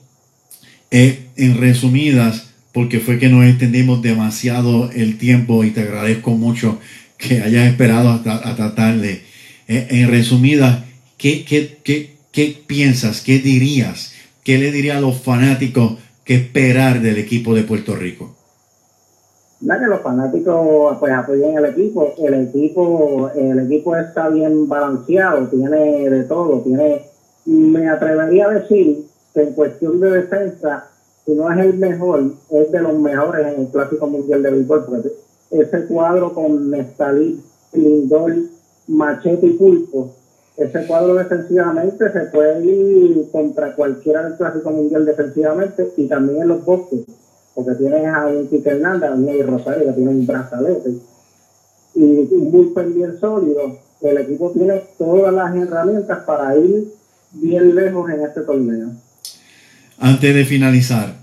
eh, en resumidas, porque fue que nos extendimos demasiado el tiempo y te agradezco mucho que hayas esperado hasta, hasta tarde. Eh, en resumidas, ¿qué, qué, qué, qué piensas? ¿Qué dirías? ¿Qué le diría a los fanáticos que esperar del equipo de Puerto Rico? Ya que los fanáticos pues apoyen el equipo, el equipo, el equipo está bien balanceado, tiene de todo, tiene, me atrevería a decir que en cuestión de defensa, si no es el mejor, es de los mejores en el Clásico Mundial de Béisbol, porque ese cuadro con Nestalí, Lindor, Machete y Pulpo, ese cuadro defensivamente se puede ir contra cualquiera del Clásico Mundial defensivamente y también en los bosques porque tienes a un Quique Hernández, a un Rosario que tiene un brazalete y un bullpen bien sólido. el equipo tiene todas las herramientas para ir bien lejos en este torneo. Antes de finalizar,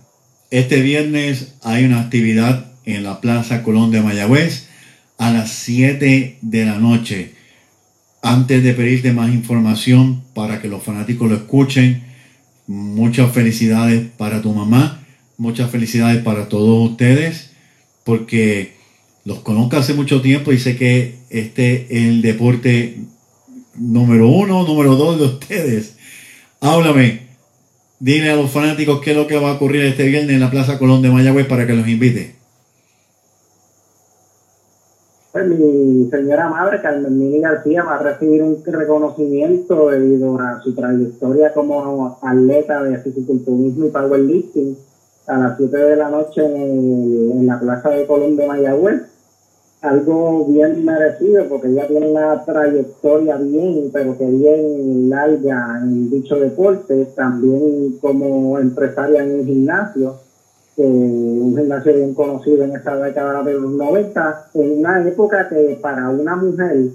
este viernes hay una actividad en la Plaza Colón de Mayagüez a las 7 de la noche. Antes de pedirte más información para que los fanáticos lo escuchen, muchas felicidades para tu mamá, muchas felicidades para todos ustedes, porque los conozco hace mucho tiempo y sé que este es el deporte número uno, número dos de ustedes. Háblame, dile a los fanáticos qué es lo que va a ocurrir este viernes en la Plaza Colón de Mayagüez para que los invite. Pues mi señora madre, Carmen Mini García, va a recibir un reconocimiento debido a su trayectoria como atleta de fisiculturismo y powerlifting a las 7 de la noche en, en la Plaza de Colón de Mayagüez. Algo bien merecido porque ella tiene una trayectoria bien, pero que bien larga en dicho deporte, también como empresaria en un gimnasio un gimnasio bien conocido en esa década de los 90, en una época que para una mujer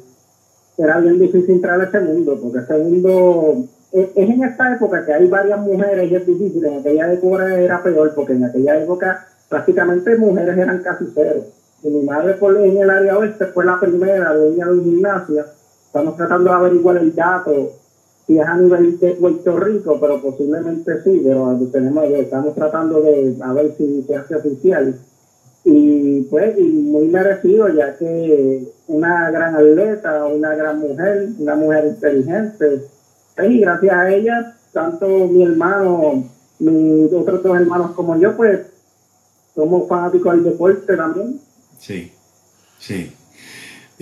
era bien difícil entrar a ese mundo, porque ese mundo es, en esta época que hay varias mujeres y es difícil, en aquella época era peor, porque en aquella época prácticamente mujeres eran casi cero. Y mi madre por, en el área oeste fue la primera de un gimnasio, estamos tratando de averiguar el dato si es a nivel de Puerto Rico, pero posiblemente sí, pero tenemos, estamos tratando de a ver si se hace oficial. Y pues, y muy merecido, ya que una gran atleta, una gran mujer, una mujer inteligente, y gracias a ella, tanto mi hermano, mis otros dos hermanos como yo, pues somos fanáticos del deporte también. Sí, sí.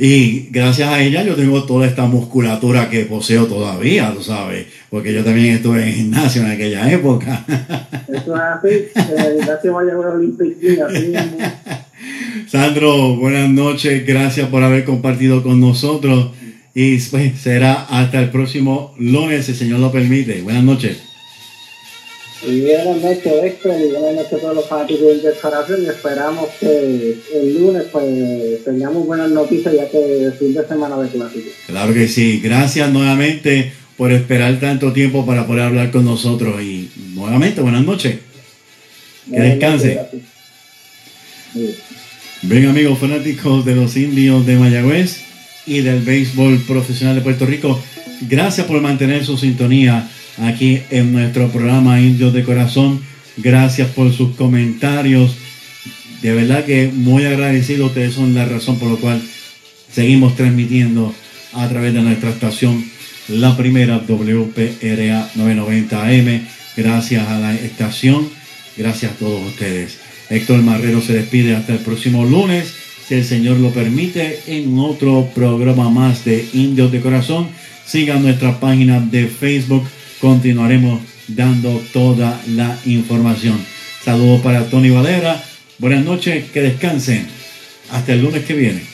Y gracias a ella yo tengo toda esta musculatura que poseo todavía, tú sabes, porque yo también estuve en gimnasio en aquella época. Eso es así, el gimnasio vaya a Olympic así. Sandro, buenas noches, gracias por haber compartido con nosotros y pues, será hasta el próximo lunes, si el Señor lo permite. Buenas noches. Y buenas noches, Héctor, y buenas noches a todos los fanáticos de Corazón. Y esperamos que el lunes pues tengamos buenas noticias ya que el fin de semana de clásico. Claro que sí, gracias nuevamente por esperar tanto tiempo para poder hablar con nosotros y nuevamente buenas noches. Que descanse. Bien amigos fanáticos de los indios de Mayagüez y del béisbol profesional de Puerto Rico, gracias por mantener su sintonía aquí en nuestro programa Indios de Corazón. Gracias por sus comentarios. De verdad que muy agradecido. Ustedes son la razón por la cual seguimos transmitiendo a través de nuestra estación, la primera WPRA 990 AM. Gracias a la estación. Gracias a todos ustedes. Héctor Marrero se despide hasta el próximo lunes, si el Señor lo permite, en otro programa más de Indios de Corazón. Sigan nuestra página de Facebook. Continuaremos dando toda la información. Saludos para Tony Valera. Buenas noches, que descansen. Hasta el lunes que viene.